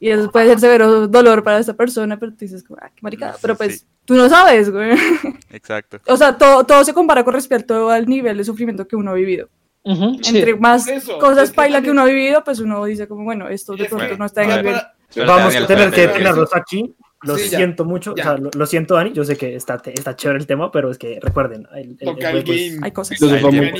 [SPEAKER 9] y eso puede ser severo dolor para esa persona, pero tú dices, como, ah, qué maricada,
[SPEAKER 4] Sí,
[SPEAKER 9] pero
[SPEAKER 4] sí.
[SPEAKER 9] pues tú no sabes, güey.
[SPEAKER 4] Exacto.
[SPEAKER 9] O sea, todo, todo se compara con respecto al nivel de sufrimiento que uno ha vivido.
[SPEAKER 7] Sí.
[SPEAKER 9] Entre más
[SPEAKER 6] eso,
[SPEAKER 9] cosas
[SPEAKER 6] que
[SPEAKER 9] paila que
[SPEAKER 6] también-
[SPEAKER 9] uno ha vivido, pues uno dice como, bueno, esto de
[SPEAKER 6] que-
[SPEAKER 9] pronto no está en el
[SPEAKER 5] Vamos a tener que tenerlos aquí. Lo
[SPEAKER 6] Sí, ya.
[SPEAKER 5] siento mucho,
[SPEAKER 6] Ya.
[SPEAKER 5] o sea, lo, lo siento, Dani. Yo sé que está, está chévere el tema, pero es que recuerden, el, el- el
[SPEAKER 6] Toca el
[SPEAKER 5] juego es-
[SPEAKER 6] game.
[SPEAKER 9] Hay cosas.
[SPEAKER 8] Entonces
[SPEAKER 4] Hay
[SPEAKER 8] vamos-
[SPEAKER 4] tiempo,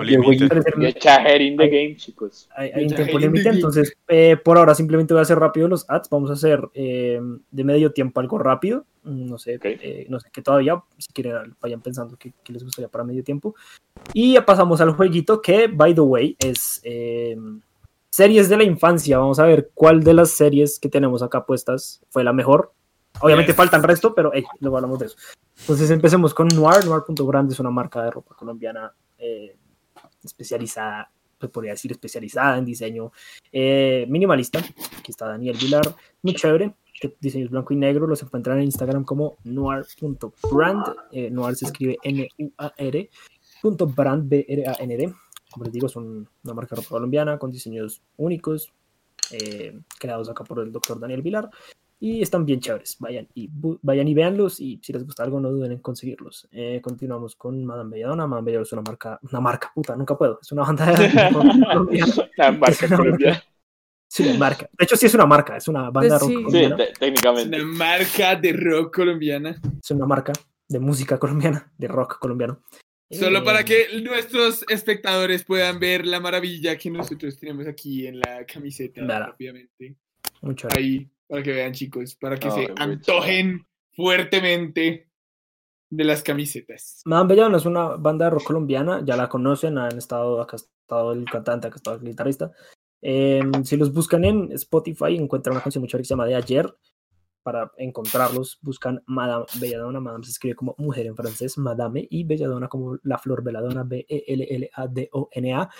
[SPEAKER 4] hay límite.
[SPEAKER 2] game, chicos.
[SPEAKER 5] hay, hay un tiempo límite, entonces eh, por ahora simplemente voy a hacer rápido los ads. Vamos a hacer eh, de medio tiempo algo rápido. Mm, No sé, eh, no sé qué todavía, si quieren vayan pensando qué, qué les gustaría para medio tiempo. Y ya pasamos al jueguito que, by the way, es eh, series de la infancia. Vamos a ver cuál de las series que tenemos acá puestas fue la mejor. Obviamente
[SPEAKER 6] Yes.
[SPEAKER 5] faltan resto, pero hey, luego hablamos de eso. Entonces empecemos con Noir. Noir.brand es una marca de ropa colombiana eh, especializada, se podría decir especializada en diseño eh, minimalista. Aquí está Daniel Vilar, muy chévere. Diseños blanco y negro los encuentran en Instagram como noir.brand. Eh, noir se escribe N-U-A-R. punto brand, B-R-A-N-D. Como les digo, son una marca de ropa colombiana con diseños únicos, eh, creados acá por el doctor Daniel Vilar. Y están bien chéveres. Vayan y, vayan y véanlos. Y si les gusta algo, no duden en conseguirlos. Eh, continuamos con Madame Belladonna. Madame Belladonna es una marca, una marca, puta, nunca puedo. Es una banda de rock colombiana.
[SPEAKER 2] La marca
[SPEAKER 5] Es una
[SPEAKER 2] colombiana.
[SPEAKER 5] Sí, una marca. De hecho, sí es una marca. Es una banda rock
[SPEAKER 9] Sí.
[SPEAKER 2] Sí,
[SPEAKER 5] colombiana.
[SPEAKER 6] Es
[SPEAKER 2] técnicamente.
[SPEAKER 6] una marca de rock colombiana.
[SPEAKER 5] Es una marca de música colombiana, de rock colombiano.
[SPEAKER 6] Solo
[SPEAKER 5] Eh,
[SPEAKER 6] para que nuestros espectadores puedan ver la maravilla que nosotros tenemos aquí en la camiseta
[SPEAKER 5] Dara.
[SPEAKER 6] rápidamente.
[SPEAKER 5] chévere.
[SPEAKER 6] Ahí, para que vean, chicos, para que se antojen fuertemente de las camisetas.
[SPEAKER 5] Madame Belladonna es una banda de rock colombiana, ya la conocen, han estado, acá ha estado el cantante, acá ha estado el guitarrista. Eh, si los buscan en Spotify, encuentran una canción chévere que se llama De Ayer. Para encontrarlos, buscan Madame Belladonna. Madame se escribe como mujer en francés, Madame, y Belladonna como la flor Belladonna, B-E-L-L-A-D-O-N-A.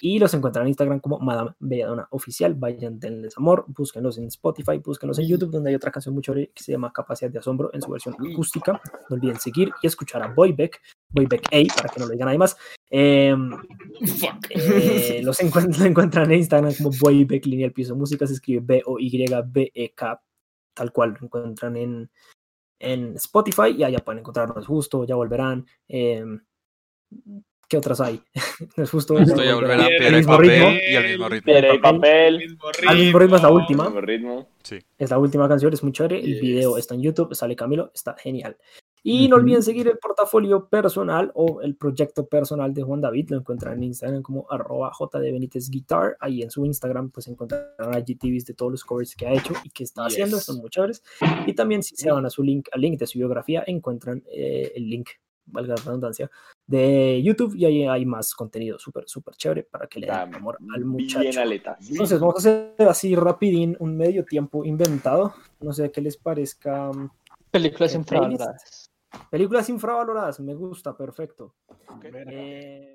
[SPEAKER 5] Y los encuentran en Instagram como Madame Belladonna Oficial. Vayan, denles amor, búsquenlos en Spotify, búsquenlos en YouTube, donde hay otra canción chévere que se llama Capacidad de Asombro en su versión acústica. No olviden seguir y escuchar a Boybeck, Boybeck A, para que no lo digan nadie más. Em, eh, los encuent- lo encuentran en Instagram como Boybeck, línea al piso música, se escribe B-O-Y-B-E-K, tal cual lo encuentran en, en Spotify y allá pueden encontrarnos justo, ya volverán. em, ¿Qué otras hay? no es justo.
[SPEAKER 4] Esto
[SPEAKER 5] ya volverán.
[SPEAKER 6] Piedra
[SPEAKER 4] y
[SPEAKER 5] mismo
[SPEAKER 4] papel
[SPEAKER 5] ritmo,
[SPEAKER 4] y al mismo ritmo.
[SPEAKER 2] Piedra y papel.
[SPEAKER 6] Mismo
[SPEAKER 5] Al mismo ritmo es la última.
[SPEAKER 2] Mismo ritmo.
[SPEAKER 5] Es la última canción, es muy chévere. El
[SPEAKER 6] Yes.
[SPEAKER 5] video está en YouTube, sale Camilo, está genial. Y no olviden seguir el portafolio personal o el proyecto personal de Juan David. Lo encuentran en Instagram como arroba JD Guitar. Ahí en su Instagram pues encontrarán IGTVs de todos los covers que ha hecho y que está haciendo.
[SPEAKER 6] Yes.
[SPEAKER 5] Son muy chéveres. Y también si se van a su link, al link de su biografía, encuentran eh, el link valga la redundancia, de YouTube y ahí hay más contenido súper, súper chévere para que le den
[SPEAKER 2] Dame,
[SPEAKER 5] amor al
[SPEAKER 2] Bien
[SPEAKER 5] muchacho.
[SPEAKER 2] aletas.
[SPEAKER 5] Entonces, vamos a hacer así rapidín un medio tiempo inventado. No sé qué les parezca. mm,
[SPEAKER 7] Películas
[SPEAKER 5] ¿Qué
[SPEAKER 7] infravaloradas.
[SPEAKER 5] Películas infravaloradas, me gusta, perfecto. Eh,